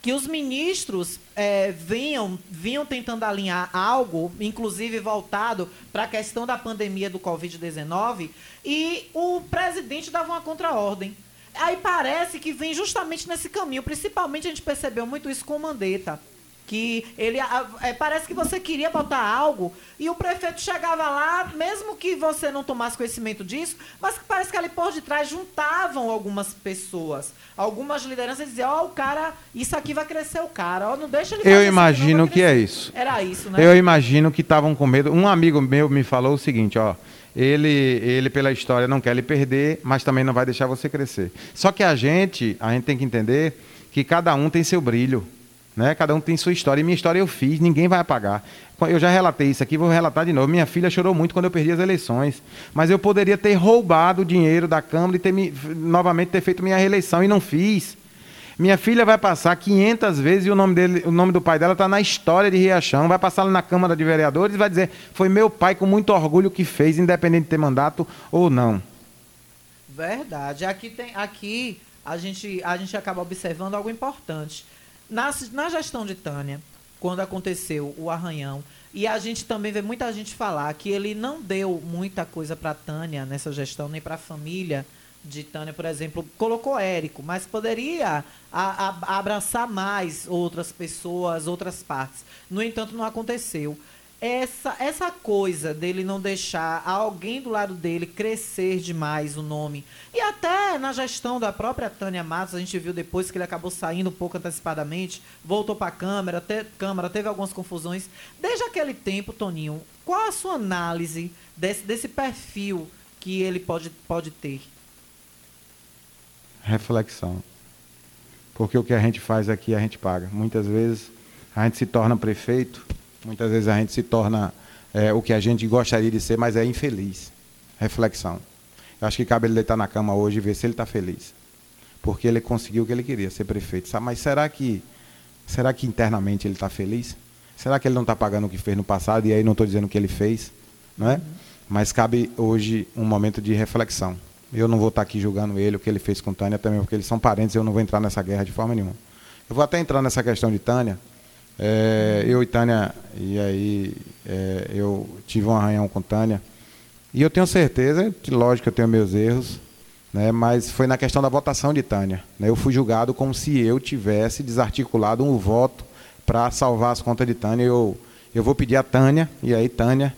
Que os ministros é, vinham, vinham tentando alinhar algo, inclusive voltado para a questão da pandemia do Covid-19, e o presidente dava uma contraordem. Aí parece que vem justamente nesse caminho. Principalmente a gente percebeu muito isso com o Mandetta que ele é, parece que você queria botar algo e o prefeito chegava lá, mesmo que você não tomasse conhecimento disso, mas parece que ali por detrás juntavam algumas pessoas, algumas lideranças e diziam, ó, oh, o cara, isso aqui vai crescer o cara, ó, oh, não deixa ele Eu imagino que é isso. Era isso, né? Eu imagino que estavam com medo. Um amigo meu me falou o seguinte, ó, ele, ele pela história não quer lhe perder, mas também não vai deixar você crescer. Só que a gente, a gente tem que entender que cada um tem seu brilho. Né? Cada um tem sua história. E minha história eu fiz, ninguém vai apagar. Eu já relatei isso aqui, vou relatar de novo. Minha filha chorou muito quando eu perdi as eleições. Mas eu poderia ter roubado o dinheiro da Câmara e ter me, novamente ter feito minha reeleição e não fiz. Minha filha vai passar 500 vezes e o nome, dele, o nome do pai dela está na história de Riachão. Vai passar na Câmara de Vereadores e vai dizer: foi meu pai com muito orgulho que fez, independente de ter mandato ou não. Verdade. Aqui, tem, aqui a, gente, a gente acaba observando algo importante na, na gestão de Tânia, quando aconteceu o arranhão, e a gente também vê muita gente falar que ele não deu muita coisa para Tânia nessa gestão, nem para a família de Tânia, por exemplo, colocou Érico, mas poderia a, a, abraçar mais outras pessoas, outras partes. No entanto, não aconteceu essa, essa coisa dele não deixar alguém do lado dele crescer demais o nome. E até na gestão da própria Tânia Matos, a gente viu depois que ele acabou saindo um pouco antecipadamente, voltou para a Câmara, te, Câmara, teve algumas confusões. Desde aquele tempo, Toninho, qual a sua análise desse, desse perfil que ele pode, pode ter? Reflexão. Porque o que a gente faz aqui, a gente paga. Muitas vezes a gente se torna prefeito Muitas vezes a gente se torna é, o que a gente gostaria de ser, mas é infeliz. Reflexão. Eu acho que cabe ele deitar na cama hoje e ver se ele está feliz. Porque ele conseguiu o que ele queria, ser prefeito. Sabe? Mas será que, será que internamente ele está feliz? Será que ele não está pagando o que fez no passado? E aí não estou dizendo o que ele fez, não é? Mas cabe hoje um momento de reflexão. Eu não vou estar tá aqui julgando ele, o que ele fez com Tânia, também porque eles são parentes, eu não vou entrar nessa guerra de forma nenhuma. Eu vou até entrar nessa questão de Tânia, é, eu e Tânia, e aí é, eu tive um arranhão com Tânia. E eu tenho certeza, lógico que eu tenho meus erros, né, mas foi na questão da votação de Tânia. Né, eu fui julgado como se eu tivesse desarticulado um voto para salvar as contas de Tânia. Eu, eu vou pedir a Tânia, e aí Tânia,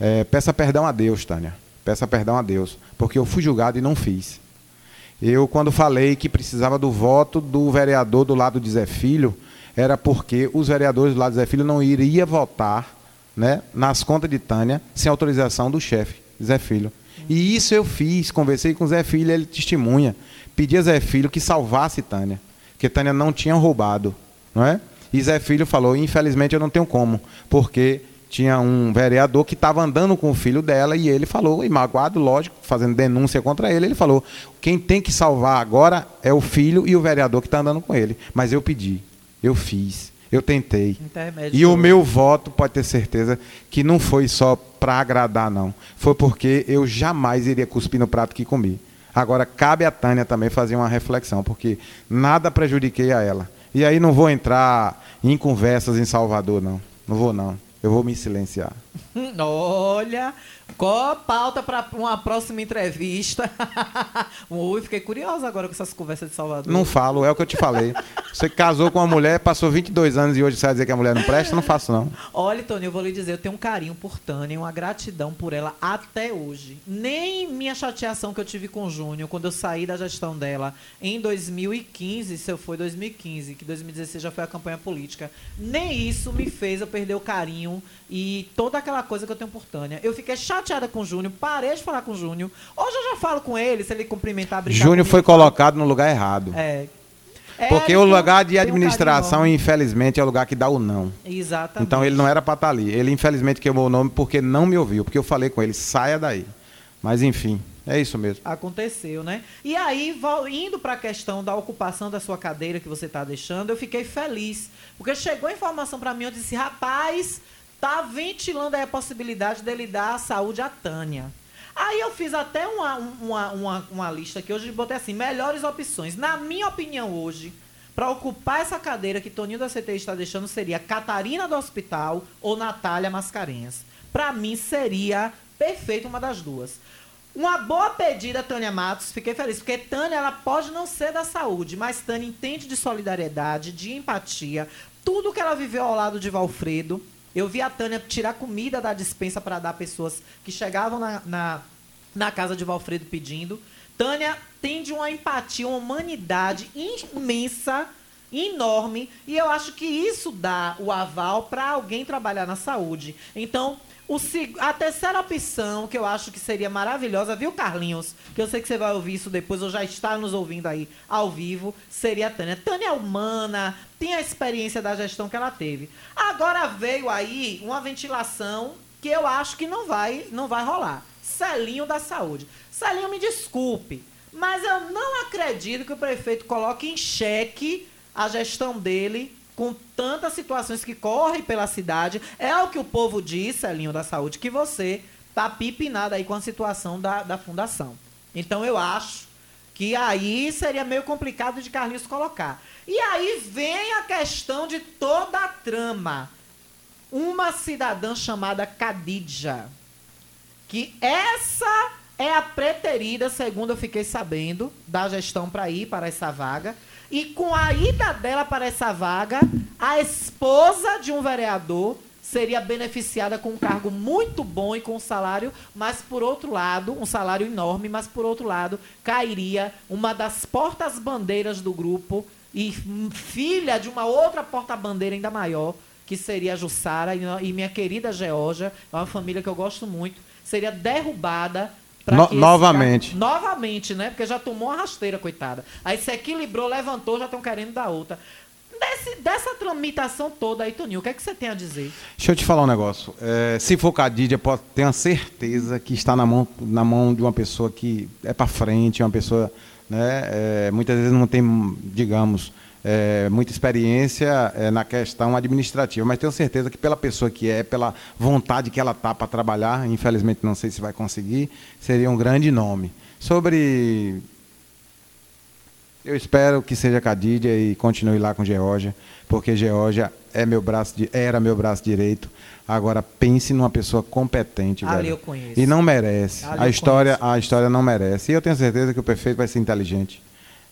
é, peça perdão a Deus, Tânia. Peça perdão a Deus, porque eu fui julgado e não fiz. Eu, quando falei que precisava do voto do vereador do lado de Zé Filho, era porque os vereadores do lado do Zé Filho não iriam votar né, nas contas de Tânia sem autorização do chefe, Zé Filho. E isso eu fiz, conversei com o Zé Filho, ele testemunha. Pedi a Zé Filho que salvasse Tânia, que Tânia não tinha roubado, não é? E Zé Filho falou: infelizmente eu não tenho como, porque tinha um vereador que estava andando com o filho dela e ele falou, e magoado, lógico, fazendo denúncia contra ele, ele falou: quem tem que salvar agora é o filho e o vereador que está andando com ele. Mas eu pedi. Eu fiz, eu tentei. E o meu voto, pode ter certeza, que não foi só para agradar, não. Foi porque eu jamais iria cuspir no prato que comi. Agora, cabe a Tânia também fazer uma reflexão, porque nada prejudiquei a ela. E aí não vou entrar em conversas em Salvador, não. Não vou, não. Eu vou me silenciar. Olha, qual a pauta para uma próxima entrevista? Ui, fiquei curiosa agora com essas conversas de Salvador. Não falo, é o que eu te falei. Você casou com uma mulher, passou 22 anos e hoje vai dizer que a mulher não presta? Não faço, não. Olha, Tony, eu vou lhe dizer, eu tenho um carinho por Tânia, uma gratidão por ela até hoje. Nem minha chateação que eu tive com o Júnior, quando eu saí da gestão dela em 2015, se eu foi 2015, que 2016 já foi a campanha política, nem isso me fez eu perder o carinho e toda aquela coisa que eu tenho por Tânia. Eu fiquei chateada com o Júnior, parei de falar com o Júnior. Hoje eu já falo com ele, se ele cumprimentar, brincar Júnior foi colocado no lugar errado. É. É, Porque ele o um- lugar de um administração, carinho infelizmente, é o lugar que dá o não. Exatamente. Então ele não era para estar ali. Ele, infelizmente, queimou o nome porque não me ouviu. Porque eu falei com ele, saia daí. Mas, enfim, é isso mesmo. Aconteceu, né? E aí, indo para a questão da ocupação da sua cadeira que você está deixando, eu fiquei feliz. Porque chegou a informação para mim, eu disse, rapaz, tá ventilando aí a possibilidade dele dar a saúde à Tânia. Aí eu fiz até uma, uma, uma, uma lista que hoje botei assim, melhores opções. Na minha opinião hoje, para ocupar essa cadeira que Toninho da CTI está deixando, seria Catarina do Hospital ou Natália Mascarenhas. Para mim seria perfeito uma das duas. Uma boa pedida, Tânia Matos. Fiquei feliz, porque Tânia ela pode não ser da saúde, mas Tânia entende de solidariedade, de empatia, tudo que ela viveu ao lado de Valfredo. Eu vi a Tânia tirar comida da dispensa para dar pessoas que chegavam na, na, na casa de Valfredo pedindo. Tânia tem de uma empatia, uma humanidade imensa, enorme, e eu acho que isso dá o aval para alguém trabalhar na saúde. Então, o a terceira opção, que eu acho que seria maravilhosa, viu, Carlinhos? Que eu sei que você vai ouvir isso depois, ou já está nos ouvindo aí ao vivo, seria a Tânia. Tânia é humana, tem a experiência da gestão que ela teve. Agora veio aí uma ventilação que eu acho que não vai, não vai rolar. Celinho da Saúde. Celinho, me desculpe, mas eu não acredito que o prefeito coloque em xeque a gestão dele com tantas situações que correm pela cidade. É o que o povo diz, Celinho da Saúde, que você tá pipinado aí com a situação da, da fundação. Então eu acho que aí seria meio complicado de Carlinhos colocar. E aí vem a questão de toda a trama. Uma cidadã chamada Cadidja, que essa é a preterida, segundo eu fiquei sabendo, da gestão para ir para essa vaga. E com a ida dela para essa vaga, a esposa de um vereador seria beneficiada com um cargo muito bom e com um salário, mas por outro lado, um salário enorme, mas por outro lado, cairia uma das portas-bandeiras do grupo e filha de uma outra porta-bandeira ainda maior, que seria a Jussara. E, minha querida Georgia, é uma família que eu gosto muito, seria derrubada No- novamente. cara- novamente, né? Porque já tomou uma rasteira, coitada. Aí se equilibrou, levantou, já estão querendo dar outra. Desse- dessa tramitação toda aí, Toninho, o que é que você tem a dizer? Deixa eu te falar um negócio. É, se for Cadídia, pode ter uma certeza que está na mão, na mão de uma pessoa que é para frente, uma pessoa, né, é, muitas vezes não tem, digamos, é, muita experiência é, na questão administrativa, mas tenho certeza que pela pessoa que é, pela vontade que ela tá para trabalhar, infelizmente não sei se vai conseguir, seria um grande nome. Sobre eu espero que seja Cadídia e continue lá com Geórgia, porque Geórgia é meu braço di- era meu braço direito. Agora pense numa pessoa competente, Ali velho. eu conheço. E não merece. Ali a história, a história não merece. E eu tenho certeza que o prefeito vai ser inteligente.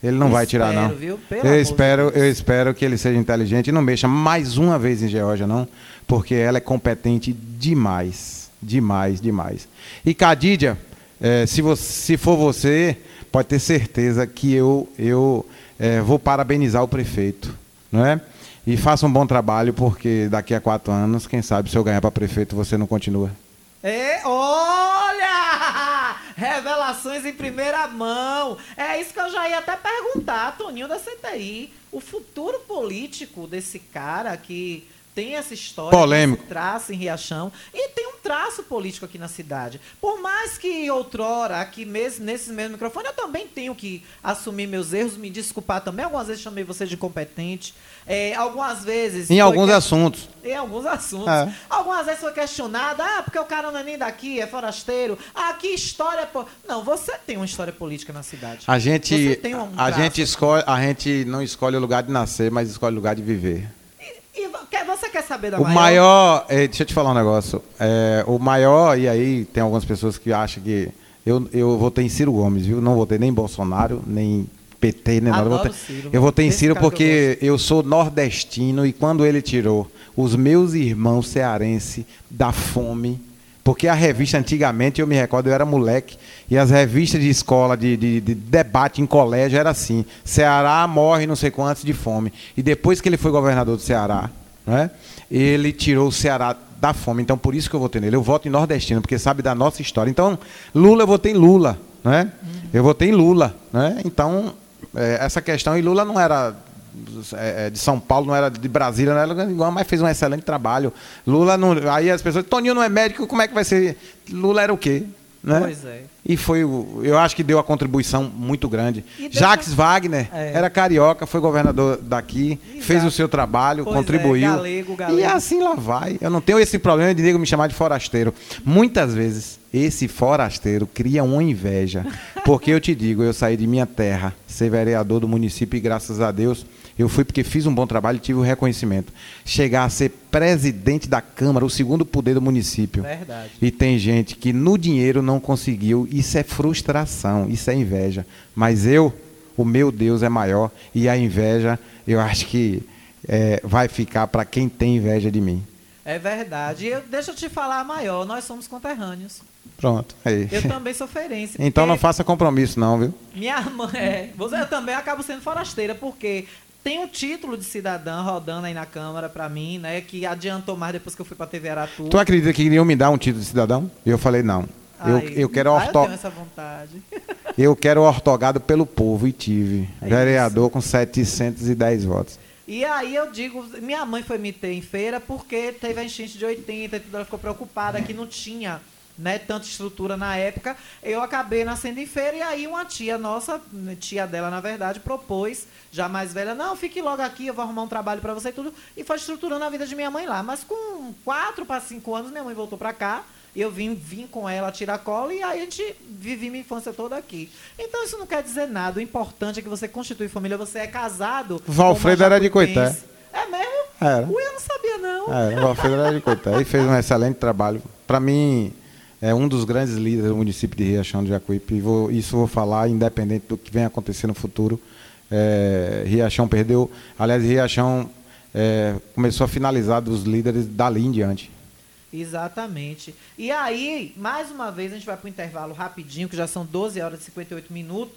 Ele não vai tirar Espero, não. viu? Pelo Eu de espero, eu espero que ele seja inteligente e não mexa mais uma vez em Geórgia não, porque ela é competente demais, demais, demais. E Cadídia, eh, se, você, se for você, pode ter certeza que eu, eu eh, vou parabenizar o prefeito, não é? E faça um bom trabalho, porque daqui a quatro anos, quem sabe, se eu ganhar para prefeito, você não continua. É, olha! Revelações em primeira mão. É isso que eu já ia até perguntar, Toninho da CTI. O futuro político desse cara que tem essa história, Polêmico. esse traço em Riachão e tem um traço político aqui na cidade. Por mais que outrora, aqui mesmo, nesses mesmos microfones, eu também tenho que assumir meus erros, me desculpar também. Algumas vezes chamei você de incompetente. É, algumas vezes. Em alguns que- assuntos. em alguns assuntos. É. Algumas vezes foi questionada, ah, porque o cara não é nem daqui, é forasteiro. Ah, que história. Po... Não, você tem uma história política na cidade. A gente, tem um a gente escolhe, a gente não escolhe o lugar de nascer, mas escolhe o lugar de viver. E você quer saber da O maior? maior, eh, deixa eu te falar um negócio. É, o maior, e aí tem algumas pessoas que acham que. Eu, eu votei em Ciro Gomes, viu? Não votei nem em Bolsonaro, nem PT, nem nada. Eu Adoro votei, Ciro. eu votei em Ciro cara que eu porque eu, sou nordestino e quando ele tirou os meus irmãos cearenses da fome. Porque a revista, antigamente, eu me recordo, eu era moleque, e as revistas de escola, de, de- de debate em colégio, era assim: Ceará morre não sei quantos de fome. E depois que ele foi governador do Ceará, né, ele tirou o Ceará da fome. Então, por isso que eu votei nele. Eu voto em nordestino, porque sabe da nossa história. Então, Lula, eu votei em Lula. Né? Eu votei em Lula. Né? Então, é, essa questão, e Lula não era de São Paulo, não era de Brasília, não era igual, mas fez um excelente trabalho. Lula não. Aí as pessoas, Toninho não é médico, como é que vai ser? Lula era o quê? Né? Pois é. E foi, eu acho que deu a contribuição muito grande. Deixa- Jacques Wagner É. era carioca, foi governador daqui, fez o seu trabalho, Pois é, contribuiu. galego, galego. E assim lá vai. Eu não tenho esse problema de nego me chamar de forasteiro. Muitas vezes esse forasteiro cria uma inveja. Porque eu te digo, eu saí de minha terra, ser vereador do município e graças a Deus eu fui porque fiz um bom trabalho e tive o reconhecimento. Chegar a ser presidente da Câmara, o segundo poder do município. Verdade. E tem gente que no dinheiro não conseguiu. Isso é frustração, isso é inveja. Mas eu, o meu Deus é maior e a inveja, eu acho que é, vai ficar para quem tem inveja de mim. É verdade. Eu, deixa eu te falar maior, nós somos conterrâneos. Pronto, aí. Eu também sou feirense. Então não faça compromisso não, viu? Minha mãe, é, eu também acabo sendo forasteira, porque tem um título de cidadã rodando aí na Câmara pra mim, né? Que adiantou mais depois que eu fui pra TV Aratu. Tu acredita que iriam me dar um título de cidadão? E eu falei, não. Eu, Ai, eu quero eu orto... tenho essa vontade. eu quero ortogado pelo povo e tive. É Vereador com 710 votos. E aí eu digo, minha mãe foi me ter em feira porque teve a enchente de 80 e tudo, ela ficou preocupada que não tinha né, tanta estrutura na época. Eu acabei nascendo em feira e aí uma tia nossa, tia dela na verdade, propôs, já mais velha, não, fique logo aqui, eu vou arrumar um trabalho para você e tudo. E foi estruturando a vida de minha mãe lá. Mas com 4 para 5 anos, minha mãe voltou para cá. Eu vim, vim com ela tirar cola e aí a gente vivi minha infância toda aqui. Então isso não quer dizer nada. O importante é que você constitui família, você é casado. Valfredo era de. Coité. É mesmo? Era. Ui, eu não sabia, não. É, o Valfredo era de Coité e fez um excelente trabalho. Para mim, é um dos grandes líderes do município de Riachão de Jacuípe. E vou- isso vou falar, independente do que venha acontecer no futuro. É, Riachão perdeu. Aliás, Riachão é, começou a finalizar dos líderes dali em diante. Exatamente. E aí, mais uma vez, a gente vai para o intervalo rapidinho, que já são 12 horas e 58 minutos.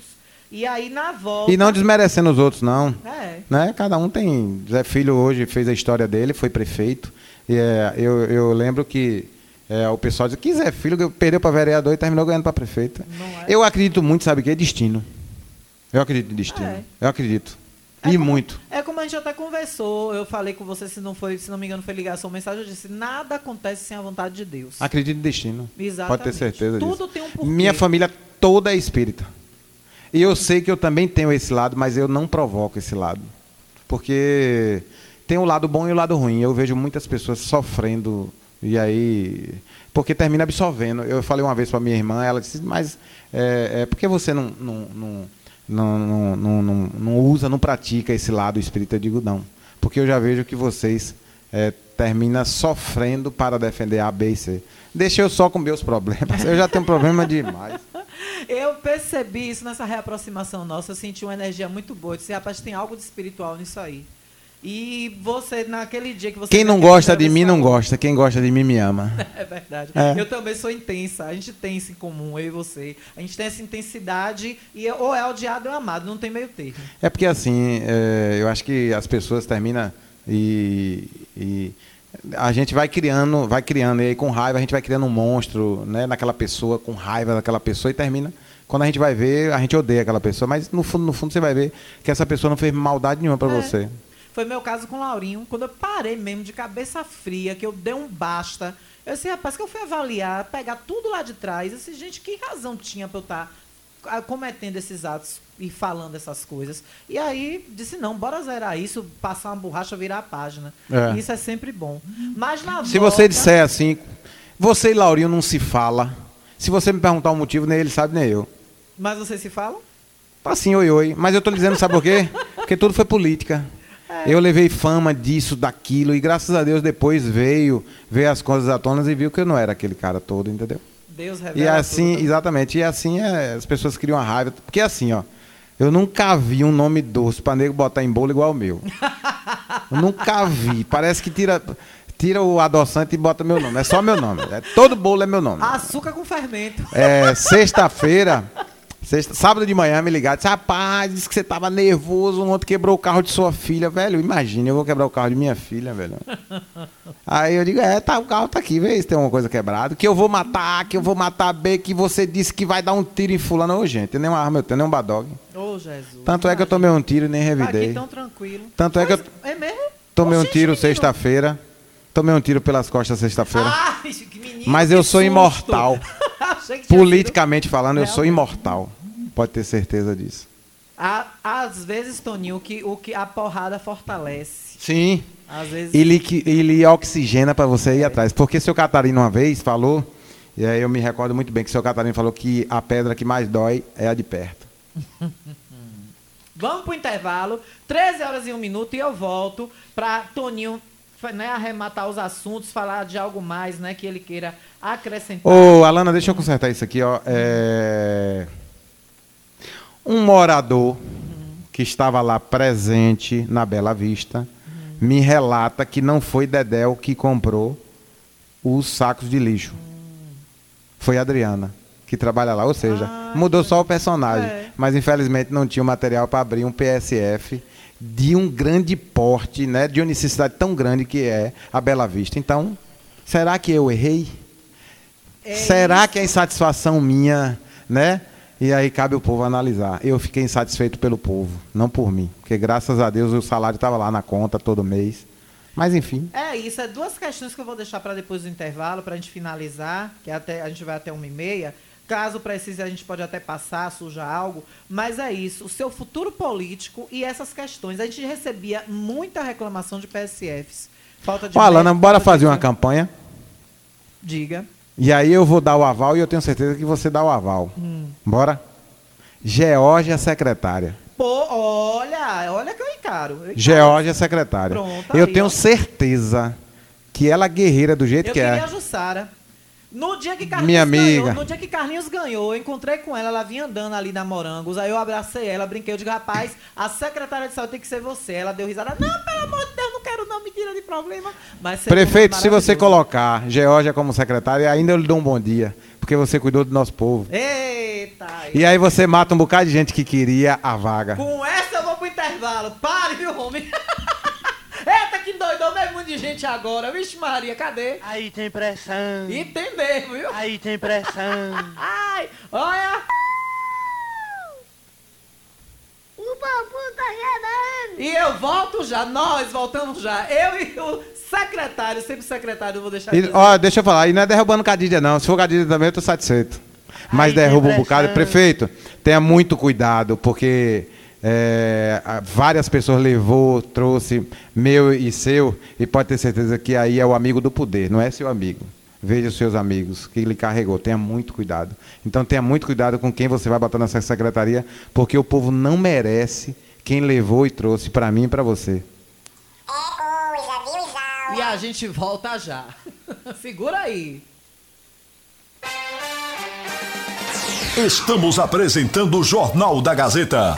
E aí, na volta. E não desmerecendo os outros, não. É. Né? Cada um tem. Zé Filho hoje fez a história dele, foi prefeito. E, é, eu, eu lembro que é, o pessoal diz que Zé Filho perdeu para vereador e terminou ganhando para prefeito. Eu acredito muito, sabe o que? É destino. Eu acredito em destino. É. Eu acredito. e muito. É como a gente até conversou, eu falei com você, se não foi, se não me engano, foi ligação ou mensagem, eu disse, nada acontece sem a vontade de Deus. Acredito em destino. Exatamente. Pode ter certeza disso. Tudo tem um porquê. Minha família toda é espírita. E eu sei que eu também tenho esse lado, mas eu não provoco esse lado. Porque tem o lado bom e o lado ruim. Eu vejo muitas pessoas sofrendo e aí. Porque termina absorvendo. Eu falei uma vez para minha irmã, ela disse, mas é, é, por que você não, não, não, não, não, não, não, não usa, não pratica esse lado espírita? Eu digo, não. Porque eu já vejo que vocês é, terminam sofrendo para defender A, B e C. Deixa eu só com meus problemas. Eu já tenho problema demais. Eu percebi isso nessa reaproximação nossa, eu senti uma energia muito boa. Eu disse, rapaz, tem algo de espiritual nisso aí. E você, naquele dia que você. Quem não gosta de mim não gosta. Quem gosta de mim me ama. É verdade. É. Eu também sou intensa. A gente tem isso em comum, eu e você. A gente tem essa intensidade e é- ou é odiado ou é amado, não tem meio termo. É porque assim, é, eu acho que as pessoas terminam e, e a gente vai criando, vai criando, e aí com raiva a gente vai criando um monstro, né, naquela pessoa, com raiva daquela pessoa e termina. Quando a gente vai ver, a gente odeia aquela pessoa, mas no fundo, no fundo você vai ver que essa pessoa não fez maldade nenhuma para É. você. Foi meu caso com o Laurinho, quando eu parei mesmo de cabeça fria, que eu dei um basta. Eu disse, rapaz, que eu fui avaliar, pegar tudo lá de trás. Eu disse, gente, que razão tinha pra eu estar cometendo esses atos e falando essas coisas? E aí disse, não, bora zerar isso, passar uma borracha, virar a página. É. Isso é sempre bom. Mas na Se volta- você disser assim, você e Laurinho não se fala. Se você me perguntar o motivo, nem ele sabe, nem eu. Mas vocês se falam? Assim, oi, oi. Mas eu tô dizendo, sabe por quê? Porque tudo foi política. Eu levei fama disso, daquilo, e graças a Deus depois veio, veio as coisas à tona e viu que eu não era aquele cara todo, entendeu? Deus E revela assim, tudo. exatamente, e assim é, as pessoas criam a raiva. Porque assim, ó, eu nunca vi um nome doce pra nego botar em bolo igual o meu. Eu nunca vi. Parece que tira, tira o adoçante e bota meu nome. É só meu nome. É, todo bolo é meu nome. Açúcar com fermento. É, sexta-feira, sexta, sábado de manhã, me ligaram. Disse, rapaz, disse que você tava nervoso, ontem quebrou o carro de sua filha. Velho, imagina, eu vou quebrar o carro de minha filha, velho. Aí eu digo, é, tá, o carro tá aqui, vê se tem alguma coisa quebrada. Que eu vou matar, que eu vou matar B, que você disse que vai dar um tiro em fulano. Ô, gente, nem uma arma, eu tenho nem um badog. Ô, Jesus. Tanto é que eu tomei um tiro e nem Aqui revidei. tão tranquilo. Tanto é que eu É mesmo? tomei um tiro sexta-feira. Tomei um tiro pelas costas sexta-feira. Ai, que menino, Mas eu que sou susto. imortal. Politicamente falando, eu sou imortal. Pode ter certeza disso. Há- Às vezes, Toninho, o que, o que a porrada fortalece. Sim. Às vezes. Ele, ele oxigena para você ir atrás. Porque seu Catarino uma vez falou, e aí eu me recordo muito bem que seu Catarino falou que a pedra que mais dói é a de perto. Vamos pro intervalo. 13 horas e um minuto e eu volto pra Toninho né, arrematar os assuntos, falar de algo mais, né, que ele queira acrescentar. Ô, Alana, deixa eu consertar isso aqui, ó. É... Um morador que estava lá presente na Bela Vista me relata que não foi Dedéu que comprou os sacos de lixo. Foi a Adriana, que trabalha lá. Ou seja, mudou só o personagem. Mas infelizmente não tinha o material para abrir um PSF de um grande porte, né? De uma necessidade tão grande que é a Bela Vista. Então, será que eu errei? Será que é insatisfação minha, né? E aí cabe o povo analisar. Eu fiquei insatisfeito pelo povo, não por mim. Porque graças a Deus o salário estava lá na conta todo mês. Mas enfim. É isso, é duas questões que eu vou deixar para depois do intervalo, para a gente finalizar, que até, a gente vai até uma e meia. Caso precise, a gente pode até passar, suja algo. Mas é isso, o seu futuro político e essas questões. A gente recebia muita reclamação de PSFs. Falta de Ó, Alana, médico, bora fazer uma campanha. Diga. E aí eu vou dar o aval e eu tenho certeza que você dá o aval. Hum. Bora? Geórgia secretária. Pô, olha, olha que eu encaro. Eu encaro. Geórgia secretária. Pronto, eu aí, tenho ó. certeza que ela é guerreira do jeito Eu que queria é. a Jussara. No dia que Carlinhos Minha ganhou, amiga. no dia que Carlinhos ganhou, eu encontrei com ela, ela vinha andando ali na Morangos, aí eu abracei ela, brinquei, eu digo, rapaz, a secretária de saúde tem que ser você. Ela deu risada, não, pelo amor de Deus, não quero não, me tira de problema. Mas Prefeito, se você colocar Geórgia como secretária, ainda eu lhe dou um bom dia. Porque você cuidou do nosso povo. Eita! E aí você mata um bocado de gente que queria a vaga. Com essa eu vou pro intervalo. Pare, viu, homem? Que doidão, meio mundo de gente agora. Vixe Maria, cadê? Aí tem pressão. E tem mesmo, viu? Aí tem pressão. Ai, olha. O bambu tá gerando. E eu volto já, nós voltamos já. Eu e o secretário, sempre secretário, eu vou deixar E, ó, deixa eu falar, e não é derrubando Cadídia, não. Se for Cadídia também, eu tô satisfeito. Mas Aí derruba um bocado. Prefeito, tenha muito cuidado, porque é, várias pessoas levou, trouxe meu e seu, e pode ter certeza que aí é o amigo do poder, não é seu amigo. Veja os seus amigos que ele carregou. Tenha muito cuidado. Então tenha muito cuidado com quem você vai botar nessa secretaria, porque o povo não merece quem levou e trouxe para mim e para você. E a gente volta já. Segura aí. Estamos apresentando o Jornal da Gazeta.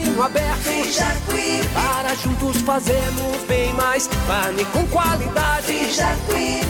aberto. Para juntos fazermos bem mais carne com qualidade.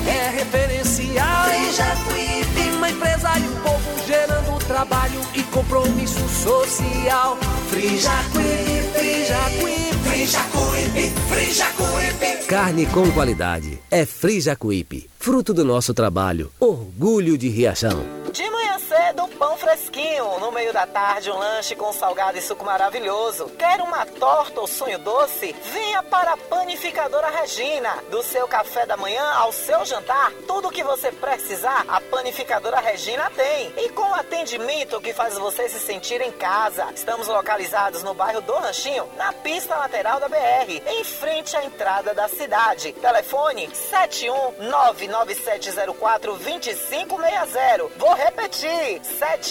É referencial. E uma empresa e um povo gerando trabalho e compromisso social. Frijacuípe, Frijacuípe, Frijacuípe, Frijacuípe. Carne com qualidade. É Frijacuípe. Fruto do nosso trabalho. Orgulho de Riachão. De manhã cedo, pão fresquinho, no meio da tarde um lanche com salgado e suco maravilhoso. Quer uma torta ou sonho doce? Venha para a Panificadora Regina. Do seu café da manhã ao seu jantar, tudo o que você precisar, a Panificadora Regina tem. E com atendimento que faz você se sentir em casa. Estamos localizados no bairro do Ranchinho, na pista lateral da BR, em frente à entrada da cidade. Telefone 71997042560. Vou repetir: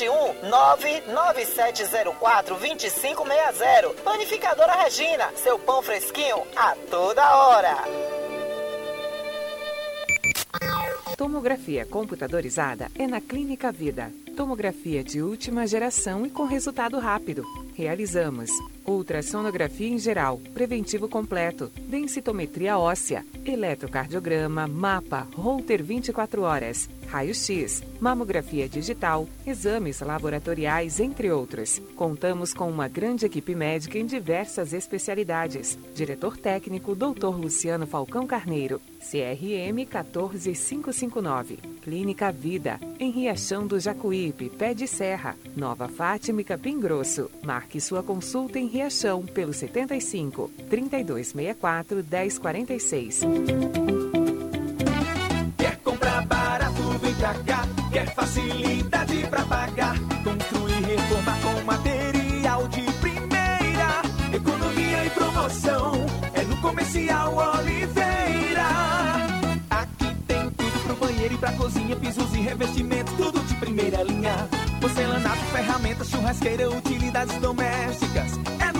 71997042560. Panificadora Regina, seu pão fresquinho a toda hora. Tomografia computadorizada é na Clínica Vida. Tomografia de última geração e com resultado rápido. Realizamos ultrassonografia em geral, preventivo completo, densitometria óssea, eletrocardiograma, mapa, Holter 24 horas, raio-x, mamografia digital, exames laboratoriais, entre outros. Contamos com uma grande equipe médica em diversas especialidades. Diretor técnico Dr. Luciano Falcão Carneiro, CRM 14559. Clínica Vida, em Riachão do Jacuípe, Pé de Serra, Nova Fátima e Capim Grosso. Marque sua consulta em Riachão pelo 75 3264 1046. Quer facilidade pra pagar. Construir, reformar com material de primeira. Economia e promoção. É no Comercial Oliveira. Aqui tem tudo pro banheiro e pra cozinha. Pisos e revestimentos, tudo de primeira linha. Porcelanato, ferramentas, churrasqueira, utilidades domésticas. É no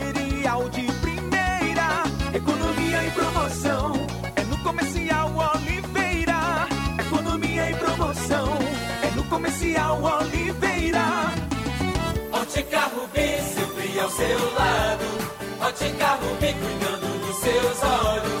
Economia e promoção. É no Comercial Oliveira. Economia e promoção. É no Comercial Oliveira. Ótica Rubi, sempre ao seu lado. Ótica Rubi, cuidando dos seus olhos.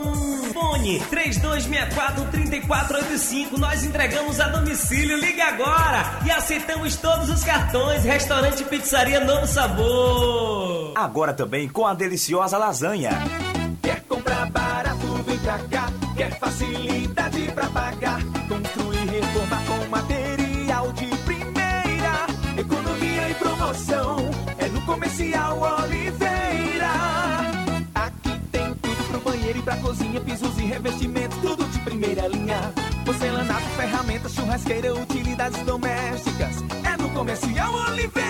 Hum. Fone 3264-3485. Nós entregamos a domicílio. Ligue agora e aceitamos todos os cartões. Restaurante Pizzaria Novo Sabor. Agora também com a deliciosa lasanha. Quer comprar barato, vem pra cá. Quer facilidade cozinha. Pisos e revestimentos, tudo de primeira linha. Porcelanato, ferramentas, churrasqueira, utilidades domésticas. É no Comercial Oliveira.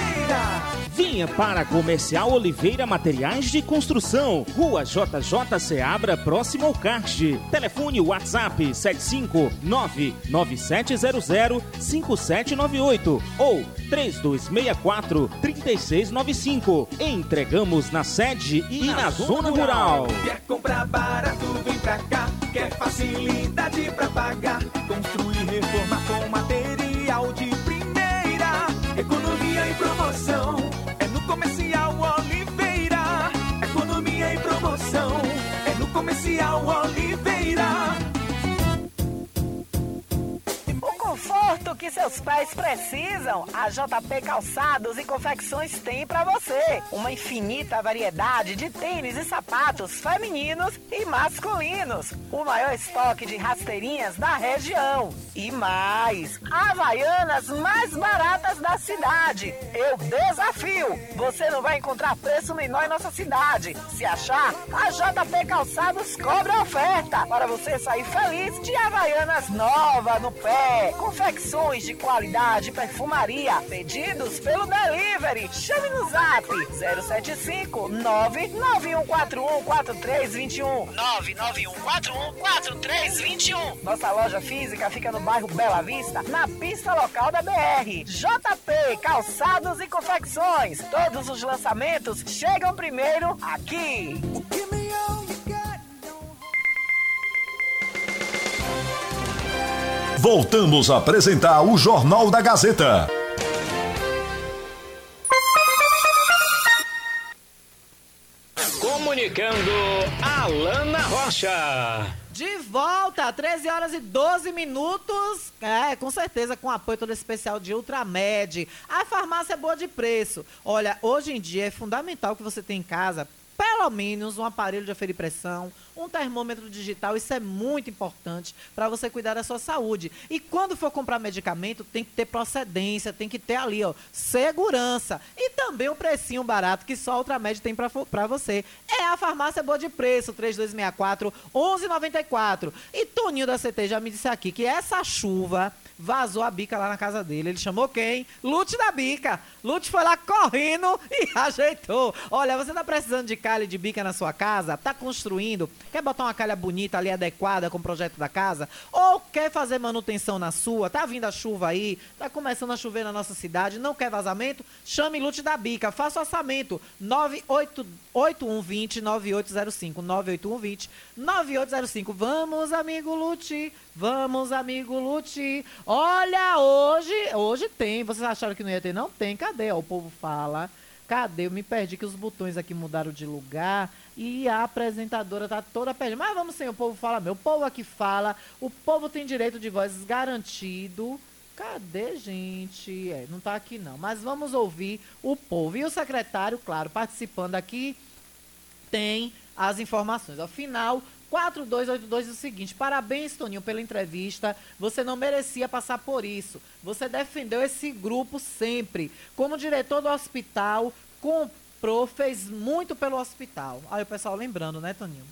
Venha para Comercial Oliveira Materiais de Construção, Rua JJ Seabra, próximo ao kart. Telefone WhatsApp 75997005798 ou 3264-3695. Entregamos na sede e, na, zona rural. Quer comprar barato, vem pra cá. Quer facilidade pra pagar. Construir, reformar com material de primeira. Economia e promoção. É no Comercial Oliveira. Economia e promoção. É no Comercial Oliveira. Conforto que seus pais precisam, a JP Calçados e Confecções tem para você. Uma infinita variedade de tênis e sapatos femininos e masculinos. O maior estoque de rasteirinhas da região. E mais, havaianas mais baratas da cidade. Eu desafio. Você não vai encontrar preço menor em nossa cidade. Se achar, a JP Calçados cobra oferta para você sair feliz de havaianas nova no pé. Confecções de qualidade e perfumaria. Pedidos pelo delivery. Chame no zap 075 99141 4321 99141 4321. Nossa loja física fica no bairro Bela Vista, na pista local da BR. JP Calçados e Confecções. Todos os lançamentos chegam primeiro aqui. Voltamos a apresentar o Jornal da Gazeta. Comunicando Alana Rocha. De volta, 13 horas e 12 minutos. É, com certeza, com apoio todo especial de Ultramed. A farmácia é boa de preço. Olha, hoje em dia é fundamental que você tenha em casa pelo menos um aparelho de aferir pressão, um termômetro digital, isso é muito importante para você cuidar da sua saúde. E quando for comprar medicamento, tem que ter procedência, tem que ter ali, ó, segurança. E também um precinho barato que só a Ultramed tem para você. É a farmácia boa de preço, 3264 1194. E Toninho da CT já me disse aqui que essa chuva vazou a bica lá na casa dele. Ele chamou quem? Lute da bica. Lute foi lá correndo e ajeitou. Olha, você tá precisando de calha de bica na sua casa? Tá construindo? Quer botar uma calha bonita ali, adequada com o projeto da casa? Ou quer fazer manutenção na sua? Tá vindo a chuva aí? Tá começando a chover na nossa cidade? Não quer vazamento? Chame Lute da bica. Faça orçamento. 98120 9805. 98120 9805. Vamos, amigo Lute. Vamos, amigo Lute. Olha, hoje, hoje tem. Vocês acharam que não ia ter? Não tem. Cadê? Ó, o povo fala. Cadê? Eu me perdi que os botões aqui mudaram de lugar e a apresentadora tá toda perdida. Mas vamos sim, o povo fala meu. O povo aqui fala. O povo tem direito de voz garantido. Cadê, gente? É, não tá aqui não. Mas vamos ouvir o povo. E o secretário, claro, participando aqui, tem as informações. Afinal, 4282 diz o seguinte: parabéns, Toninho, pela entrevista. Você não merecia passar por isso. Você defendeu esse grupo sempre. Como diretor do hospital, comprou, fez muito pelo hospital. Aí o pessoal lembrando, né, Toninho?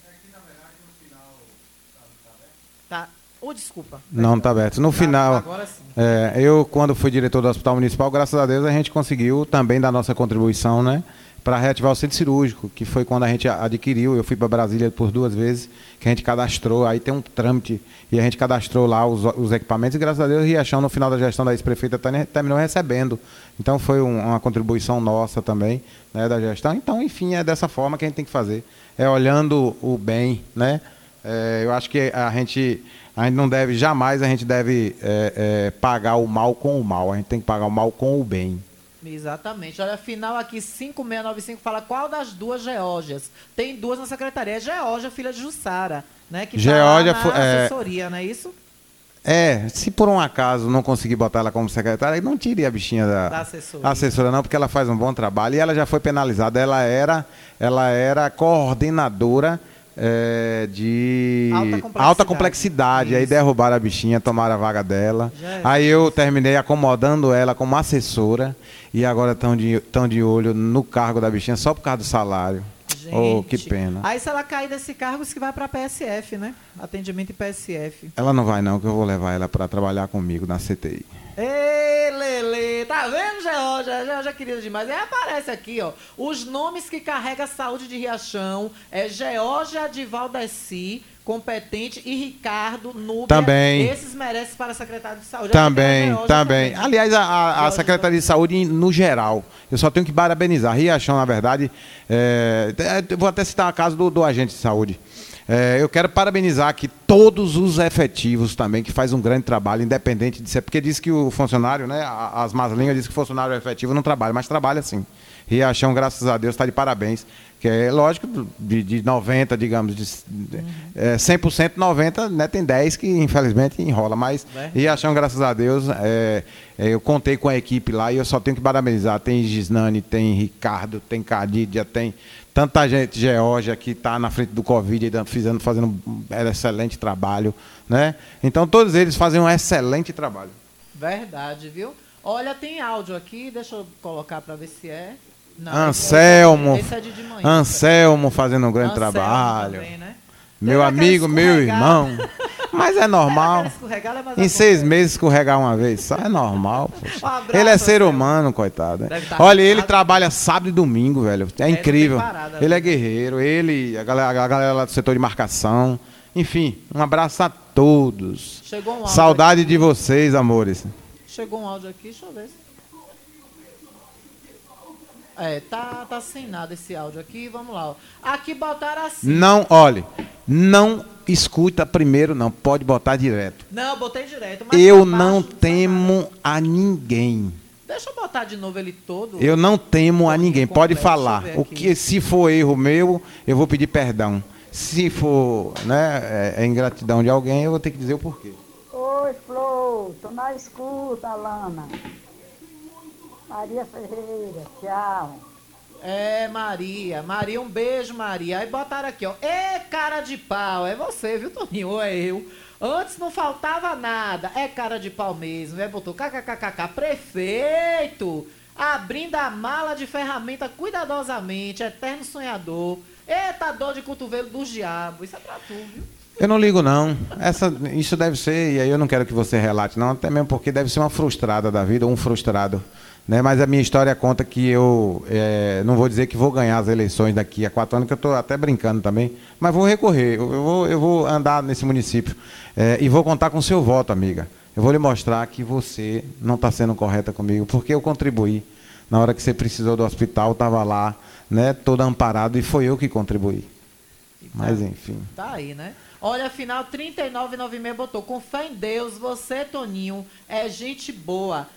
Tá. Ou oh, desculpa. Não, está aberto. No Tá, final, agora sim. é, eu, quando fui diretor do Hospital Municipal, graças a Deus, a gente conseguiu também dar nossa contribuição, né? Para reativar o centro cirúrgico, que foi quando a gente adquiriu. Eu fui para Brasília por duas vezes, que a gente cadastrou. Aí tem um trâmite e a gente cadastrou lá os, os equipamentos. E graças a Deus, o Riachão, no final da gestão da ex-prefeita, terminou recebendo. Então foi um- uma contribuição nossa também, né, da gestão. Então, enfim, é dessa forma que a gente tem que fazer. É olhando o bem, né? É, eu acho que a gente, a gente não deve, jamais a gente deve é, é, pagar o mal com o mal. A gente tem que pagar o mal com o bem. Exatamente. Olha, afinal aqui 5695 fala qual das duas Geórgias. Tem duas na secretaria. É Geórgia, filha de Jussara, né? Que Geórgia tá na é- assessoria, não é isso? É, se por um acaso não conseguir botar ela como secretária, não tire a bichinha da, Da assessoria. assessora, não, porque ela faz um bom trabalho e ela já foi penalizada. Ela era, ela era coordenadora é, de Alta complexidade. alta complexidade. Aí derrubaram a bichinha, tomaram a vaga dela. É. Aí eu terminei acomodando ela como assessora e agora estão de, tão de olho no cargo da bichinha só por causa do salário. Oh, que pena. Aí se ela cair desse cargo, isso que vai pra PSF, né? Atendimento em PSF. Ela não vai não, que eu vou levar ela para trabalhar comigo na CTI. Ei, Lele, tá vendo, Georgia? Georgia é querida demais. Aí aparece aqui, ó. Os nomes que carrega a saúde de Riachão é Georgia de Valdeci, competente, e Ricardo Núbia. Também. Esses merecem para secretário de saúde. Também, Georgia também. Aliás, a- a, a Secretaria de Saúde no geral. Eu só tenho que parabenizar. Riachão, na verdade, é, é, vou até citar a casa do, do agente de saúde. É, eu quero parabenizar aqui todos os efetivos também, que faz um grande trabalho, independente de ser. Porque diz que o funcionário, né? As más línguas dizem que o funcionário efetivo não trabalha, mas trabalha sim. Riachão, graças a Deus, está de parabéns. Que é lógico, de, de 90, digamos, de, é, 100%, 90, né, tem 10 que infelizmente enrola. Mas Verdade. Riachão, graças a Deus, é, é, eu contei com a equipe lá e eu só tenho que parabenizar. Tem Gisnane, tem Ricardo, tem Cadídia, tem tanta gente, Georgia, que está na frente do Covid, fazendo, fazendo um excelente trabalho. Né? Então, todos eles fazem um excelente trabalho. Verdade, viu? Olha, tem áudio aqui, deixa eu colocar para ver se é. Não, Anselmo, esse é de de manhã. Anselmo fazendo um grande Anselmo trabalho. também, né? Meu amigo, meu irmão. Mas é normal. mas Em seis meses escorregar uma vez só é normal. poxa. Um abraço, ele é ser humano, coitado. né? Tá Olha, ele trabalha sábado e domingo, velho. É incrível. parada, ele né? é guerreiro. Ele, a galera, a galera lá do setor de marcação. Enfim, um abraço a todos. Chegou um áudio Saudade de vocês, amores. Chegou um áudio aqui, deixa eu ver. É, tá, tá sem nada esse áudio aqui, vamos lá. ó. Aqui botaram assim. Não, olhe, não escuta primeiro, não. Pode botar direto. Não, eu botei direto, mas Eu pra não baixo- temo a ninguém. Deixa eu botar de novo ele todo. Eu não temo a ninguém. Pode completo, falar. deixa eu O que se for erro meu, eu vou pedir perdão. Se for, né, é, é ingratidão de alguém, eu vou ter que dizer o porquê. Oi, Flor, tô na escuta, Alana. Maria Ferreira, tchau. É, Maria. Maria, um beijo, Maria. Aí botaram aqui, ó. Ê, cara de pau. É você, viu, Toninho? Ou é eu? Antes não faltava nada. É cara de pau mesmo. É, botou kkkk. Prefeito. Abrindo a mala de ferramenta cuidadosamente. Eterno sonhador. Eita dor de cotovelo dos diabos. Isso é pra tu, viu? Eu não ligo, não. Essa, isso deve ser, e aí eu não quero que você relate, não, até mesmo porque deve ser uma frustrada da vida, ou um frustrado. Né? Mas a minha história conta que eu é, não vou dizer que vou ganhar as eleições daqui a quatro anos, que eu estou até brincando também, mas vou recorrer, eu, eu vou, eu vou andar nesse município é, e vou contar com o seu voto, amiga. Eu vou lhe mostrar que você não está sendo correta comigo, porque eu contribuí. Na hora que você precisou do hospital, estava lá, né, todo amparado, e foi eu que contribuí. Mas enfim. Tá aí, né? Olha, afinal, 3996 botou. Com fé em Deus, você, Toninho, é gente boa.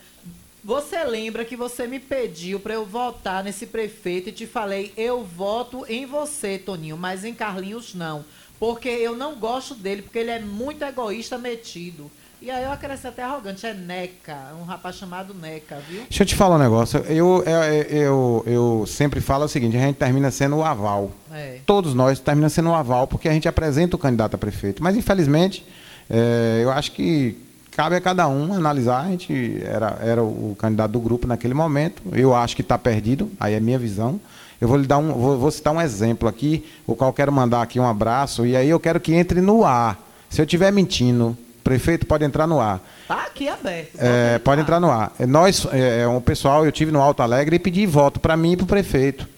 Você lembra que você me pediu para eu votar nesse prefeito e te falei, eu voto em você, Toninho, mas em Carlinhos não. Porque eu não gosto dele, porque ele é muito egoísta, metido. E aí eu acrescentei até arrogante, é Neca, um rapaz chamado Neca, viu? Deixa eu te falar um negócio. Eu, eu, eu, eu sempre falo o seguinte: a gente termina sendo o aval. É. Todos nós terminamos sendo o aval, porque a gente apresenta o candidato a prefeito. Mas, infelizmente, é, eu acho que cabe a cada um analisar. A gente era, era o candidato do grupo naquele momento. Eu acho que está perdido, aí é minha visão. Eu vou lhe dar um, vou, vou citar um exemplo aqui, o qual quero mandar aqui um abraço, e aí eu quero que entre no ar. Se eu estiver mentindo, prefeito pode entrar no ar. Tá aqui aberto. É, pode entrar no ar. É, Nós, é, um pessoal, eu tive no Alto Alegre e pedi voto para mim e para o prefeito.